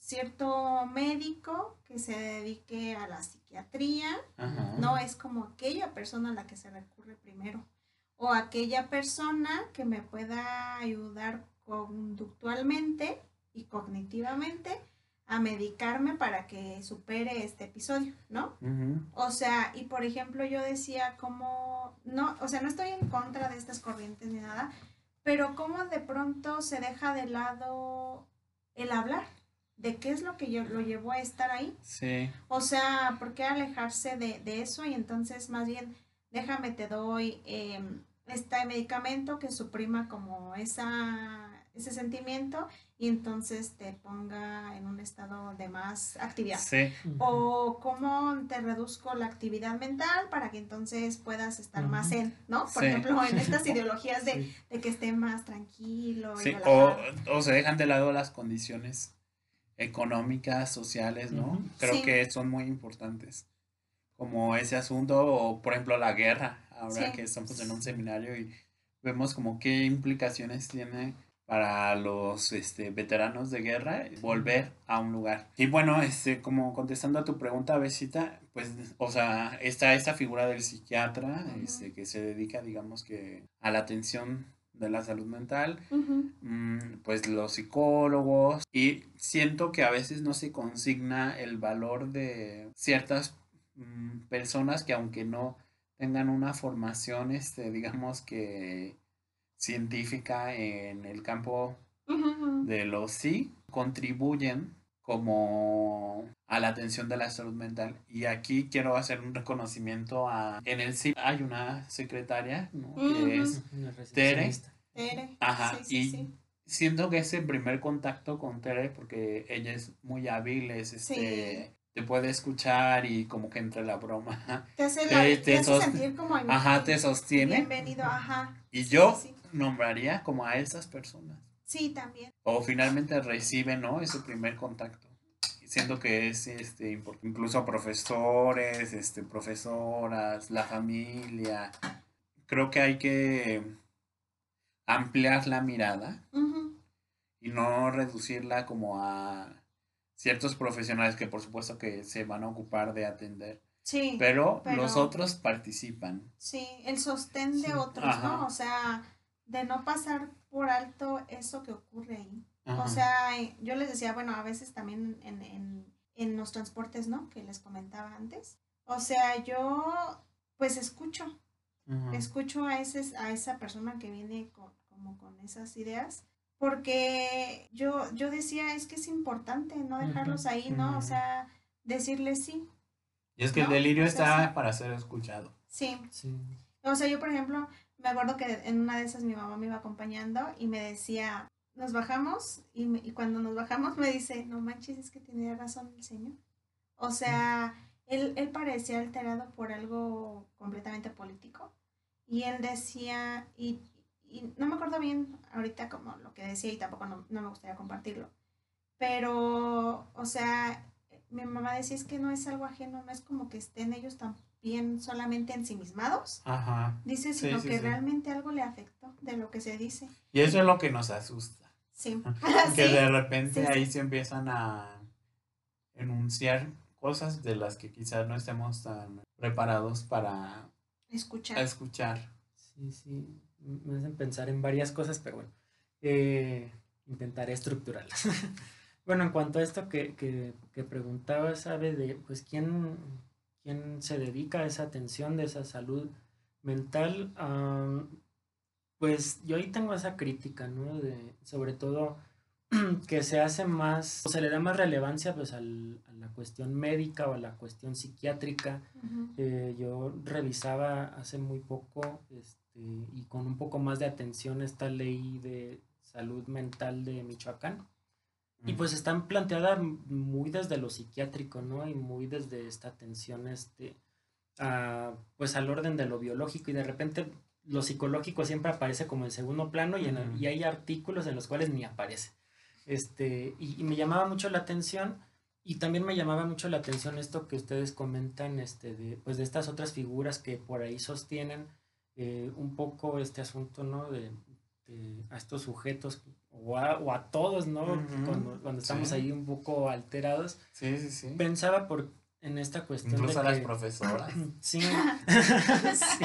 cierto médico que se dedique a la psiquiatría, no es como aquella persona a la que se recurre primero, o aquella persona que me pueda ayudar conductualmente y cognitivamente a medicarme para que supere este episodio, ¿no? O sea, y por ejemplo yo decía como, no, o sea, no estoy en contra de estas corrientes ni nada, pero cómo de pronto se deja de lado el hablar, de qué es lo que yo, lo llevó a estar ahí. Sí. O sea, ¿por qué alejarse de, de eso? Y entonces más bien, déjame, te doy em, este medicamento que suprima como esa ese sentimiento y entonces te ponga en un estado de más actividad. Sí. O cómo te reduzco la actividad mental para que entonces puedas estar más en, ¿no? Por ejemplo, en estas ideologías de, que esté más tranquilo. Sí. o, o, se dejan de lado las condiciones económicas, sociales, ¿no? Creo que son muy importantes como ese asunto, o por ejemplo la guerra, ahora que estamos en un seminario y vemos como qué implicaciones tiene para los este, veteranos de guerra volver a un lugar. Y bueno, este, como contestando a tu pregunta, Besita, pues, o sea, está esta figura del psiquiatra, este, que se dedica, digamos que, a la atención de la salud mental, mm, pues los psicólogos, y siento que a veces no se consigna el valor de ciertas mm, personas que aunque no tengan una formación, este, digamos que científica en el campo de los sí contribuyen como a la atención de la salud mental. Y aquí quiero hacer un reconocimiento a... En el sí hay una secretaria, ¿no? Que es Tere. Tere. Ajá. y siento que ese primer contacto con Tere, porque ella es muy hábil, es este... Te puede escuchar y como que entre la broma. Te hace, sentir como... Ajá, te sostiene. Bienvenido, ajá. Y yo nombraría como a esas personas. Sí, también. O finalmente reciben, ¿no? Ese primer contacto. Siento que es este incluso profesores, este, profesoras, la familia. Creo que hay que ampliar la mirada y no reducirla como a ciertos profesionales que por supuesto que se van a ocupar de atender. Sí. Pero, los otros participan. Sí, el sostén de otros, ¿no? O sea, de no pasar por alto eso que ocurre ahí. O sea, yo les decía, bueno, a veces también en, en, en, los transportes, ¿no? Que les comentaba antes. O sea, yo pues escucho, escucho a, ese, a esa persona que viene con, como con esas ideas, porque yo, yo decía, es que es importante no dejarlos ahí, ¿no? O sea, decirles sí. Y es que el delirio está para ser escuchado. Sí. sí. O sea, yo, por ejemplo, me acuerdo que en una de esas mi mamá me iba acompañando y me decía, nos bajamos y, cuando nos bajamos me dice, no manches, es que tenía razón el señor. O sea, él, él parecía alterado por algo completamente político y él decía, y, y, no me acuerdo bien ahorita como lo que decía y tampoco no, no me gustaría compartirlo, pero, o sea, mi mamá decía es que no es algo ajeno, no es como que estén ellos tan bien solamente ensimismados. Ajá. Dice, sino que realmente algo le afectó de lo que se dice. Y eso es lo que nos asusta. Sí. que de repente ahí se empiezan a enunciar cosas de las que quizás no estemos tan preparados para escuchar. escuchar. Sí, sí. Me hacen pensar en varias cosas, pero bueno. Eh, intentaré estructurarlas. bueno, en cuanto a esto que, que, que preguntaba, ¿sabe? De, pues, ¿quién quien se dedica a esa atención de esa salud mental, pues yo ahí tengo esa crítica, ¿no? De, sobre todo que se hace más, o se le da más relevancia pues a la cuestión médica o a la cuestión psiquiátrica. Eh, yo revisaba hace muy poco este, y con un poco más de atención esta ley de salud mental de Michoacán. Y pues están planteadas muy desde lo psiquiátrico, ¿no? Y muy desde esta atención, este, pues al orden de lo biológico y de repente lo psicológico siempre aparece como en segundo plano y, y hay artículos en los cuales ni aparece. Este, y, me llamaba mucho la atención y también me llamaba mucho la atención esto que ustedes comentan, este, de, pues de estas otras figuras que por ahí sostienen eh, un poco este asunto, ¿no? De, de, a estos sujetos o a, todos, ¿no? cuando, estamos ahí un poco alterados. Sí, sí, sí. Pensaba por, en esta cuestión. Incluso a las profesoras. sí. sí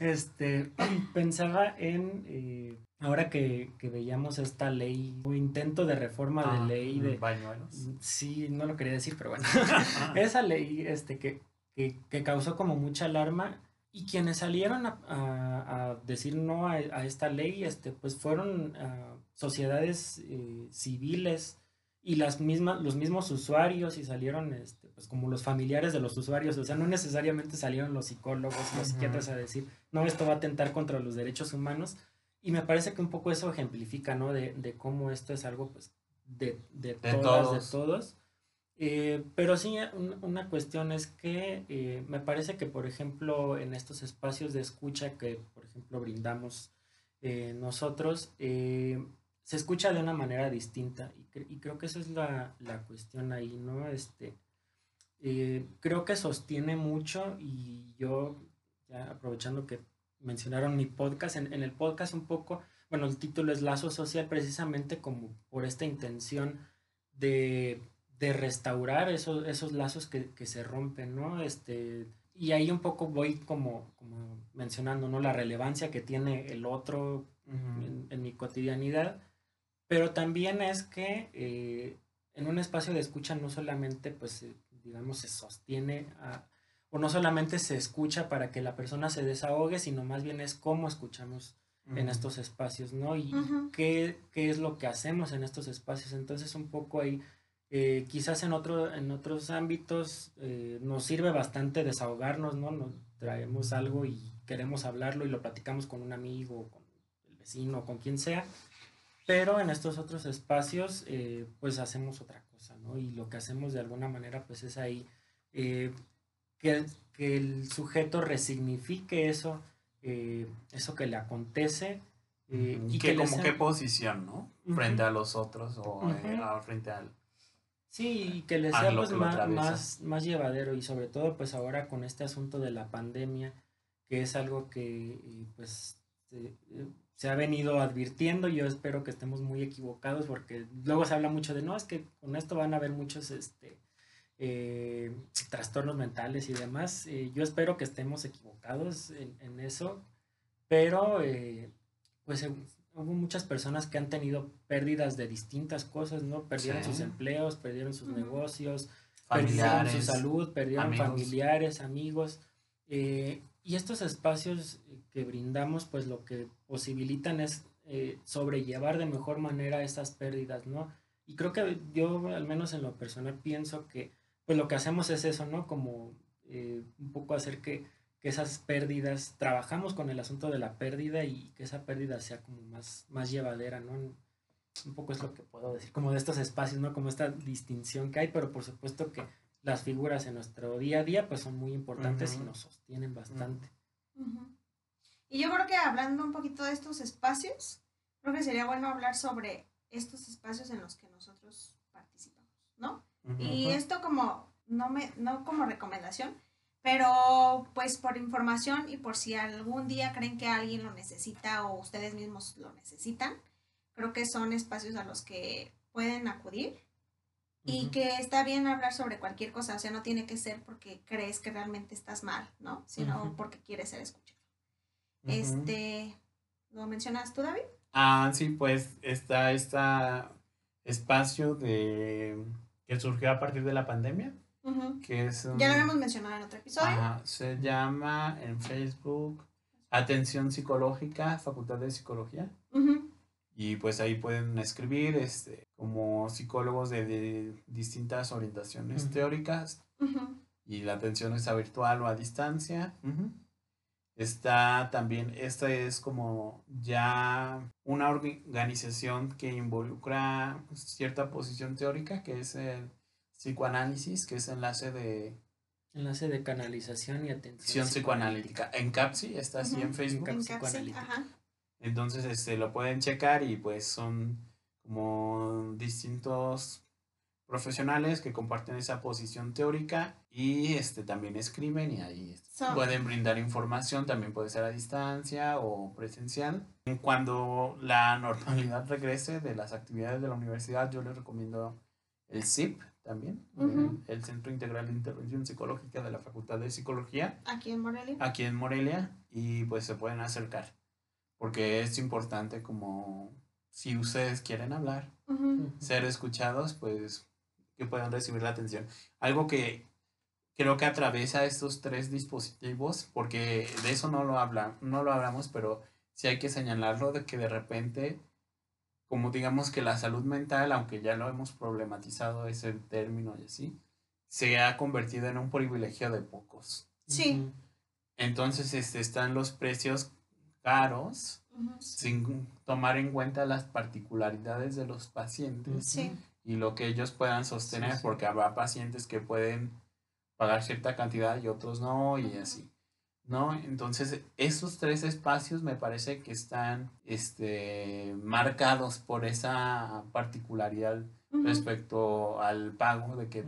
este, pensaba en, eh, ahora que, veíamos esta ley, o intento de reforma de ah, ley de... Bañuelos. Sí, no lo quería decir, pero bueno. Esa ley este, que, que, que causó como mucha alarma y quienes salieron a, decir no a, esta ley, este, pues fueron ah, sociedades eh, civiles y las mismas, los mismos usuarios y salieron este, pues como los familiares de los usuarios, o sea, no necesariamente salieron los psicólogos, los psiquiatras a decir, no, esto va a atentar contra los derechos humanos. Y me parece que un poco eso ejemplifica, ¿no? De, de cómo esto es algo, pues, de, de, todas, de todos. Eh, pero sí, una cuestión es que eh, me parece que, por ejemplo, en estos espacios de escucha que, por ejemplo, brindamos eh, nosotros, se escucha de una manera distinta y, creo que esa es la, la, cuestión ahí, ¿no? Este, eh, creo que sostiene mucho y yo, ya aprovechando que mencionaron mi podcast, en, el podcast un poco, bueno, el título es Lazo Social precisamente como por esta intención de, restaurar esos, esos lazos que, se rompen, ¿no? Este, y ahí un poco voy como, como mencionando, ¿no? La relevancia que tiene el otro en, mi cotidianidad, pero también es que eh, en un espacio de escucha no solamente, pues, eh, digamos, se sostiene o no solamente se escucha para que la persona se desahogue, sino más bien es cómo escuchamos en estos espacios, ¿no? Y qué, es lo que hacemos en estos espacios. Entonces, un poco ahí, eh, quizás en, otro, en otros ámbitos nos sirve bastante desahogarnos, ¿no? Nos traemos algo y queremos hablarlo y lo platicamos con un amigo, con el vecino, con quien sea pero en estos otros espacios eh, pues hacemos otra cosa, ¿no? Y lo que hacemos de alguna manera pues es ahí eh, que, que, el sujeto resignifique eso, eh, eso que le acontece. y que, como qué posición, ¿no? Frente a los otros o frente al... Sí, y que le sea pues, más, más, más llevadero y sobre todo pues ahora con este asunto de la pandemia, que es algo que pues se ha venido advirtiendo. Yo espero que estemos muy equivocados porque luego se habla mucho de, no, es que con esto van a haber muchos este, eh, trastornos mentales y demás. Eh, yo espero que estemos equivocados en, eso, pero eh, pues hubo muchas personas que han tenido pérdidas de distintas cosas, ¿no? Perdieron sus empleos, perdieron sus negocios, perdieron su salud, perdieron familiares, amigos. y estos espacios que brindamos, pues lo que posibilitan es eh, sobrellevar de mejor manera esas pérdidas, ¿no? Y creo que yo, al menos en lo personal, pienso que pues lo que hacemos es eso, ¿no? Como eh, un poco hacer que, esas pérdidas, trabajamos con el asunto de la pérdida y que esa pérdida sea como más, más llevadera, ¿no? Un poco es lo que puedo decir, como de estos espacios, ¿no? Como esta distinción que hay, pero por supuesto que las figuras en nuestro día a día pues son muy importantes y nos sostienen bastante. Y yo creo que hablando un poquito de estos espacios, creo que sería bueno hablar sobre estos espacios en los que nosotros participamos, ¿no? Y esto como, no, me, no como recomendación, pero pues por información y por si algún día creen que alguien lo necesita o ustedes mismos lo necesitan, creo que son espacios a los que pueden acudir y que está bien hablar sobre cualquier cosa, o sea, no tiene que ser porque crees que realmente estás mal, ¿no? Sino porque quieres ser escuchado. Este, ¿lo mencionas tú, David? Ah, sí, pues está este espacio de que surgió a partir de la pandemia. Que es ya lo habíamos mencionado en otro episodio. se llama en Facebook Atención Psicológica, Facultad de Psicología. Y pues ahí pueden escribir este, como psicólogos de, distintas orientaciones teóricas. Y la atención está virtual o a distancia. Está también, esta es como ya una organización que involucra cierta posición teórica, que es el psicoanálisis, que es enlace de... Enlace de canalización y atención psicoanalítica. En CAPSI, está así en Facebook. En CAPSI, Entonces, este, lo pueden checar y pues son como distintos profesionales que comparten esa posición teórica y este, también escriben y ahí este, pueden brindar información, también puede ser a distancia o presencial. Cuando la normalidad regrese de las actividades de la universidad, yo les recomiendo el CIP también, el, Centro Integral de Intervención Psicológica de la Facultad de Psicología. Aquí en Morelia. Aquí en Morelia y pues se pueden acercar porque es importante como si ustedes quieren hablar, ser escuchados, pues que puedan recibir la atención. Algo que creo que atraviesa estos tres dispositivos, porque de eso no lo, habla, no lo hablamos, pero sí hay que señalarlo de que de repente, como digamos que la salud mental, aunque ya lo hemos problematizado ese término y así, se ha convertido en un privilegio de pocos. Sí. Entonces este, están los precios caros, sin tomar en cuenta las particularidades de los pacientes. Sí y lo que ellos puedan sostener, porque habrá pacientes que pueden pagar cierta cantidad y otros no, y así. ¿No? Entonces, esos tres espacios me parece que están este, marcados por esa particularidad respecto al pago, de que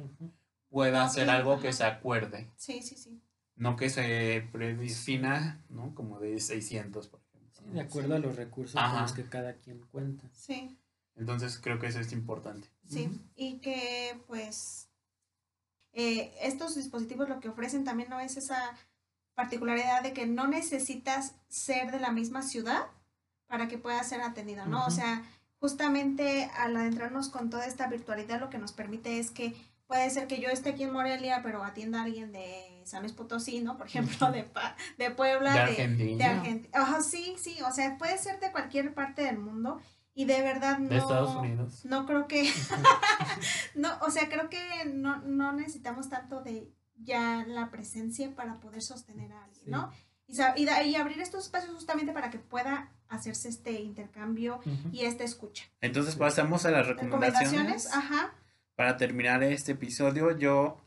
pueda ser algo que se acuerde, Sí, sí, sí. no que se predefina, ¿no? Como de 600, por ejemplo. Sí, de acuerdo a los recursos Ajá. con los que cada quien cuenta. Sí, Entonces creo que eso es importante. sí. Y que pues eh, estos dispositivos lo que ofrecen también no es esa particularidad de que no necesitas ser de la misma ciudad para que puedas ser atendido, ¿no? O sea, justamente al adentrarnos con toda esta virtualidad lo que nos permite es que puede ser que yo esté aquí en Morelia, pero atienda a alguien de San Luis Potosí, ¿no? Por ejemplo, de, Pa- de Puebla, De Argentina. de Argentina. Ajá, sí, sí, o sea, puede ser de cualquier parte del mundo y de verdad no... De Estados Unidos. No creo que... no, o sea, creo que no, no necesitamos tanto de ya la presencia para poder sostener a alguien, Sí. ¿no? Y, y, da- y abrir estos espacios justamente para que pueda hacerse este intercambio Ujú. y esta escucha. Entonces pasamos a las recomendaciones. Recomendaciones, ajá. Para terminar este episodio, yo,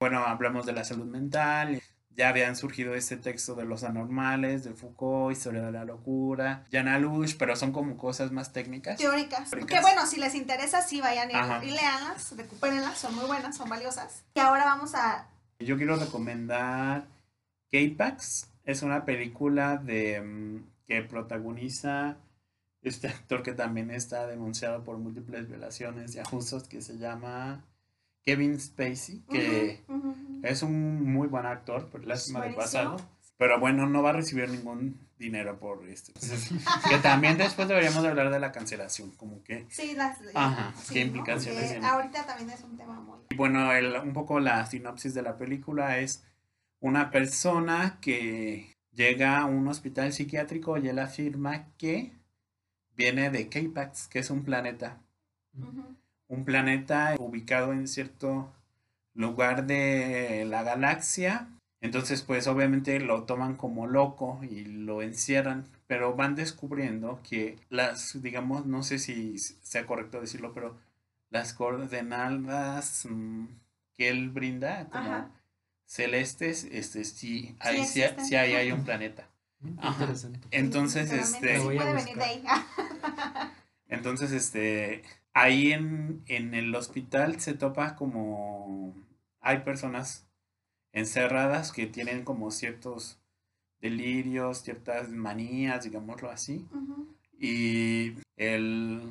bueno, hablamos de la salud mental. Ya habían surgido este texto de los anormales, de Foucault, Historia de la locura, Jan Alush, pero son como cosas más técnicas. Teóricas. Teóricas. Que bueno, si les interesa, sí vayan y, y leanlas, recupérenlas, son muy buenas, son valiosas. Y ahora vamos a... Yo quiero recomendar K-Pax. Es una película de mm, que protagoniza este actor que también está denunciado por múltiples violaciones y abusos que se llama Kevin Spacey, que es un muy buen actor, por lástima del pasado. Pero bueno, no va a recibir ningún dinero por esto. Entonces, que también después deberíamos de hablar de la cancelación, como que Sí, las... Ajá, sí, ¿qué ¿no? implicaciones Porque ahorita también es un tema muy... Y bueno, el- un poco la sinopsis de la película es una persona que llega a un hospital psiquiátrico y él afirma que viene de K-Pax, que es un planeta. Un planeta ubicado en cierto lugar de la galaxia. Entonces, pues obviamente lo toman como loco y lo encierran, pero van descubriendo que las, digamos, no sé si sea correcto decirlo, pero las coordenadas mm, que él brinda como Ajá. celestes, este sí, ahí sí, existen. sí ahí hay un planeta. Mm, Ajá. Interesante. Entonces, este, Lo sí voy a puede venir de ahí. Entonces, este, ahí en, en el hospital se topa como hay personas encerradas que tienen como ciertos delirios, ciertas manías, digámoslo así. Y el,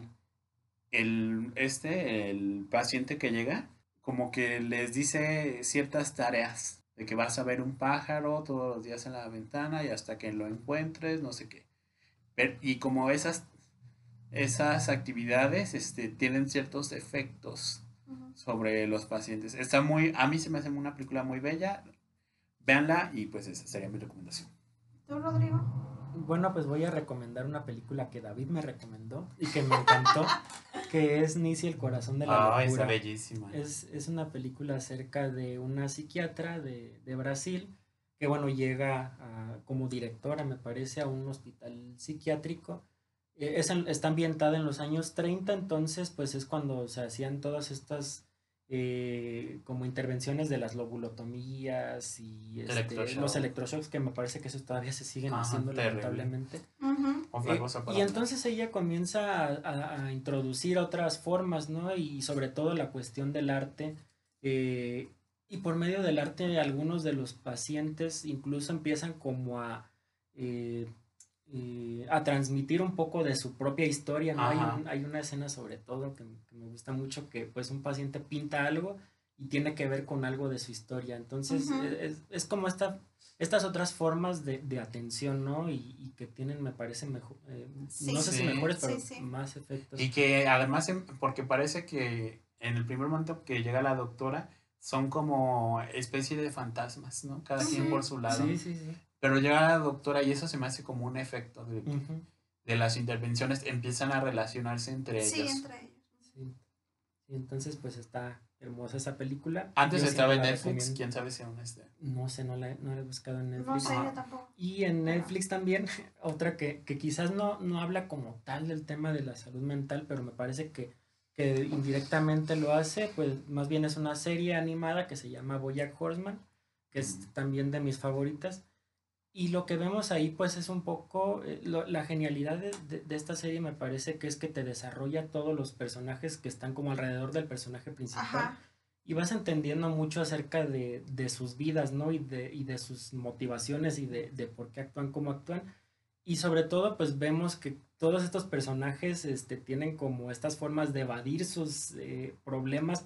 el, este, el paciente que llega, como que les dice ciertas tareas, de que vas a ver un pájaro todos los días en la ventana y hasta que lo encuentres, no sé qué. Pero- y como esas, esas actividades este, tienen ciertos efectos. Sobre los pacientes. Está muy, a mí se me hace una película muy bella. Véanla y pues esa sería mi recomendación. ¿Tú, Rodrigo? Bueno, pues voy a recomendar una película que David me recomendó y que me encantó, que es Nisi, el corazón de la Ah, locura. bellísima. Es, es una película acerca de una psiquiatra de, de Brasil que, bueno, llega a- como directora, me parece, a un hospital psiquiátrico. Eh, es está ambientada en los años 30, entonces, pues es cuando se hacían todas estas eh, como intervenciones de las lobulotomías y este, Electroshock. los electroshocks, que me parece que esos todavía se siguen Ajá, haciendo terrible. lamentablemente. Eh, y entonces ella comienza a, a- a introducir otras formas, ¿no? Y sobre todo la cuestión del arte. eh, y por medio del arte algunos de los pacientes incluso empiezan como a, eh, a transmitir un poco de su propia historia, ¿no? Hay, un- hay una escena sobre todo que, que me gusta mucho que pues un paciente pinta algo y tiene que ver con algo de su historia. Entonces eh, es, es como esta estas otras formas de, de atención, ¿no? Y, y que tienen, me parece, mejor, eh, Sí. no sé si mejores, pero Sí, sí. más efectos. Y que además, em- porque parece que en el primer momento que llega la doctora, son como especie de fantasmas, ¿no? Cada quien por su lado. Sí, sí, sí. Pero llega la doctora y eso se me hace como un efecto de, las intervenciones, empiezan a relacionarse entre Sí, ellos. entre ellos. sí. Sí, entonces, pues está hermosa esa película. Antes Yo estaba en Netflix, quién sabe si aún está. No sé, no la, no la he buscado en Netflix. No sé, yo tampoco. Y en Netflix también, otra que, que quizás no, no habla como tal del tema de la salud mental, pero me parece que, que indirectamente lo hace, pues más bien es una serie animada que se llama Bojack Horseman, que es también de mis favoritas. Y lo que vemos ahí, pues es un poco, eh, lo- la genialidad de, de- de esta serie me parece que es que te desarrolla todos los personajes que están como alrededor del personaje principal Ajá. y vas entendiendo mucho acerca de, de sus vidas, ¿no? Y de, y de sus motivaciones y de, de, por qué actúan como actúan. Y sobre todo, pues vemos que todos estos personajes este, tienen como estas formas de evadir sus eh, problemas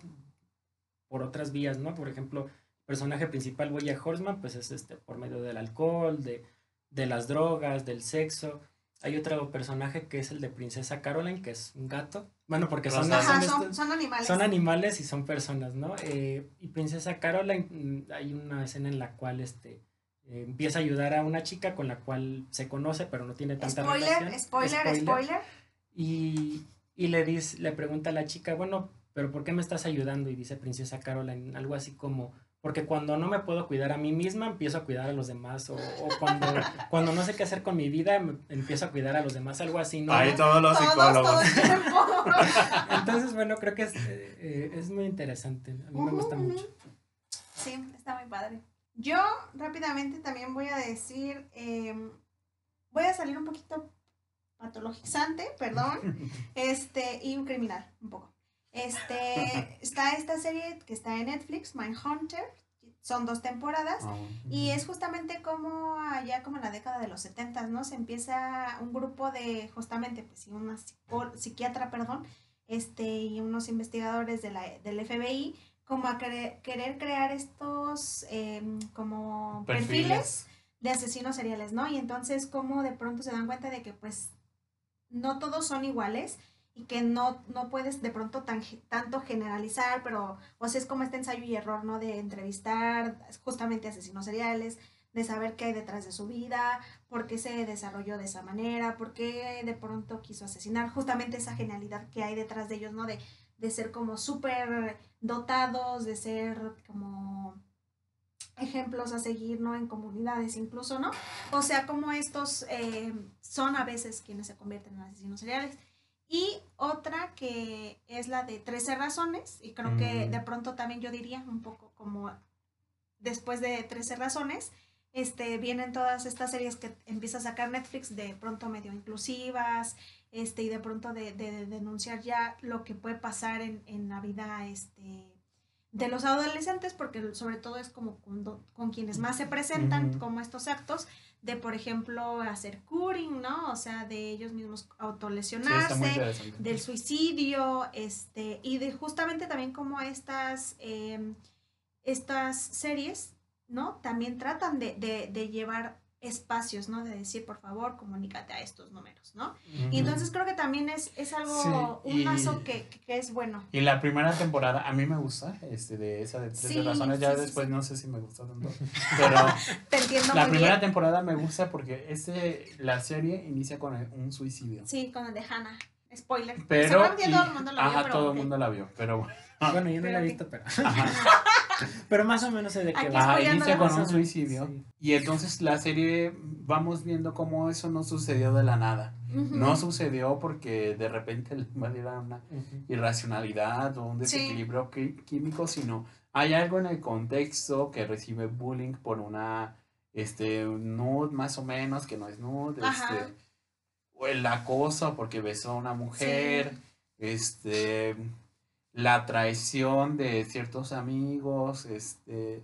por otras vías, ¿no? Por ejemplo, personaje principal, Boya Horseman, pues es este, por medio del alcohol, de, de las drogas, del sexo. Hay otro personaje que es el de Princesa Caroline, que es un gato. Bueno, porque son, Ajá, son, son, estos- son animales. son animales y son personas, ¿no? Eh, y Princesa Caroline, mm, hay una escena en la cual este, eh, empieza a ayudar a una chica con la cual se conoce, pero no tiene tanta spoiler, relación. spoiler, spoiler, Y, y le, dice, le pregunta a la chica, bueno, pero ¿por qué me estás ayudando? Y dice Princesa Caroline, algo así como, porque cuando no me puedo cuidar a mí misma, empiezo a cuidar a los demás. O, o cuando, cuando no sé qué hacer con mi vida, me- empiezo a cuidar a los demás, algo así, ¿no? Ahí todos los Todos, psicólogos. todo. Entonces, bueno, creo que es, eh, eh, es muy interesante. A mí me gusta mucho. Sí, está muy padre. Yo rápidamente también voy a decir, eh, voy a salir un poquito patologizante, perdón, este, y un criminal, un poco. Este, está esta serie que está en Netflix, Mindhunter, son dos temporadas, Ah, y es justamente como allá como en la década de los 70, ¿no? Se empieza un grupo de justamente pues sí, una psiquiatra, perdón, este y unos investigadores de la, del FBI como a cre- querer crear estos em, como perfiles. Perfiles. de asesinos seriales, ¿no? Y entonces como de pronto se dan cuenta de que pues no todos son iguales y que no, no puedes de pronto tan, tanto generalizar, pero o sea, es como este ensayo y error, ¿no? De entrevistar justamente asesinos seriales, de saber qué hay detrás de su vida, por qué se desarrolló de esa manera, por qué de pronto quiso asesinar, justamente esa genialidad que hay detrás de ellos, ¿no? De, de ser como súper dotados, de ser como ejemplos a seguir, ¿no? En comunidades incluso, ¿no? O sea, como estos eh, son a veces quienes se convierten en asesinos seriales. Y otra que es la de 13 razones, y creo que Mm. de pronto también yo diría un poco como después de 13 razones, este, vienen todas estas series que empieza a sacar Netflix de pronto medio inclusivas, este, y de pronto de, de- de denunciar ya lo que puede pasar en, en la vida este, de los adolescentes, porque sobre todo es como con, con quienes más se presentan como estos actos de, por ejemplo, hacer curing, ¿no? O sea, de ellos mismos autolesionarse, del suicidio, este, y de justamente también como estas, eh, estas series, ¿no? También tratan de, de, de llevar espacios, ¿no? De decir, por favor, comunícate a estos números, ¿no? Y entonces creo que también es, es algo, Sí, un lazo que, que- es bueno. Y la primera temporada, a mí me gusta, este, de esa de 13 Sí, razones, ya sí, después sí. no sé si me gusta tanto, pero Te entiendo la muy primera bien. temporada me gusta porque este, la serie inicia con un suicidio. Sí, con el de Hannah. Spoiler. Pero, Seguramente y- todo el mundo vio, ajá, pero todo el mundo la vio, pero bueno. Bueno, yo no la he Pero visto, pero, Ajá. pero más o menos sé de qué Aquí va. Inicia con un suicidio. sí. Y entonces la serie vamos viendo cómo eso no sucedió de la nada. No sucedió porque de repente le invadiera una irracionalidad o un desequilibrio qui- químico, sino hay algo en el contexto que recibe bullying por una este nude más o menos, que no es nude, Ajá. este, o el acoso porque besó a una mujer, este la traición de ciertos amigos, este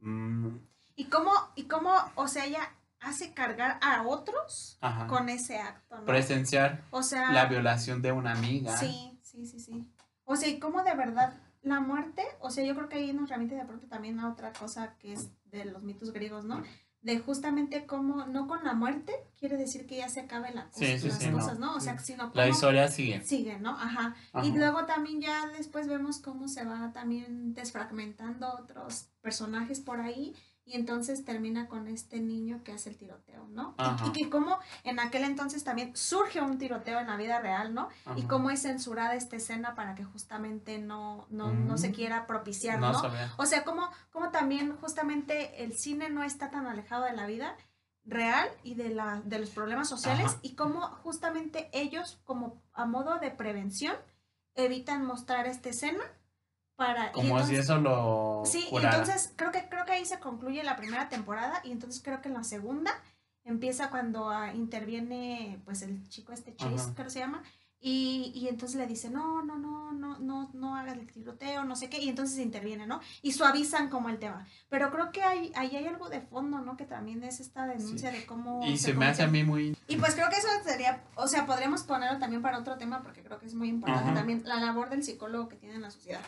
mm, ¿Y cómo, y cómo, o sea, ella hace cargar a otros ajá, con ese acto, ¿no? presenciar o sea, la violación de una amiga. Sí, sí, sí, sí. O sea, y cómo de verdad la muerte, o sea, yo creo que ahí nos remite de pronto también a otra cosa que es de los mitos griegos, ¿no? De justamente cómo, no con la muerte, quiere decir que ya se acaben la Sí, sí, las sí, cosas, ¿no? O sea, sino La historia sigue. sigue, ¿no? Ajá. Ajá. Y luego también ya después vemos cómo se va también desfragmentando otros personajes por ahí y entonces termina con este niño que hace el tiroteo, ¿no? Y- Ajá. Y, que como en aquel entonces también surge un tiroteo en la vida real, ¿no? Y cómo es censurada esta escena para que justamente no, no, no se Mm. quiera propiciar, no. O sea, como, como también justamente el cine no está tan alejado de la vida real y de, la, de los problemas sociales Ajá. y cómo justamente ellos, como a modo de prevención, evitan mostrar esta escena para... Como si entonces- eso lo Sí, y entonces creo que, creo que ahí se concluye la primera temporada y entonces creo que en la segunda empieza cuando ah, interviene pues el chico este Chase, Ajá. creo que se llama, Y, y, entonces le dice, no, no, no, no, no, no hagas el tiroteo, no sé qué, y entonces interviene, ¿no? Y suavizan como el tema. Pero creo que hay, ahí hay algo de fondo, ¿no? Que también es esta denuncia de cómo... Y se, me hace a mí muy... Y pues creo que eso sería, o sea, podríamos ponerlo también para otro tema, porque creo que es muy importante también la labor del psicólogo que tiene en la sociedad.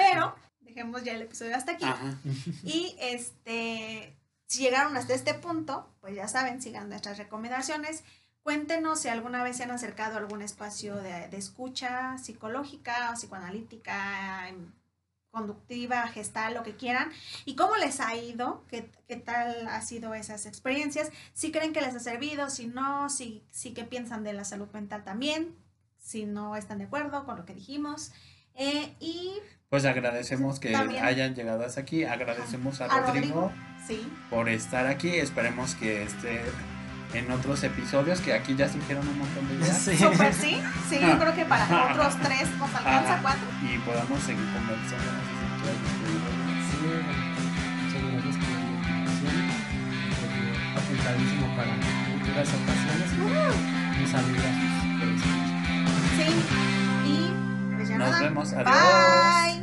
Pero, dejemos ya el episodio hasta aquí. Y este, si llegaron hasta este punto, pues ya saben, sigan nuestras recomendaciones. Cuéntenos si alguna vez se han acercado a algún espacio de, escucha psicológica o psicoanalítica, em, conductiva, gestal, lo que quieran, y cómo les ha ido, qué, qué tal ha sido esas experiencias, si creen que les ha servido, si no, si, si qué piensan de la salud mental también, si no están de acuerdo con lo que dijimos. Eh, y pues agradecemos que hayan llegado hasta aquí, agradecemos a, Rodrigo, por estar aquí, esperemos que esté en otros episodios, que aquí ya surgieron un montón de ideas. Sí, Super, sí, sí, yo creo que para otros tres nos alcanza cuatro. Y podamos seguir conversando, no sé si Sí, muchas gracias por la invitación, apuntadísimo para futuras ocasiones. Uh. Un saludo a sus Sí, y pues ya Nos vemos, adiós. Bye.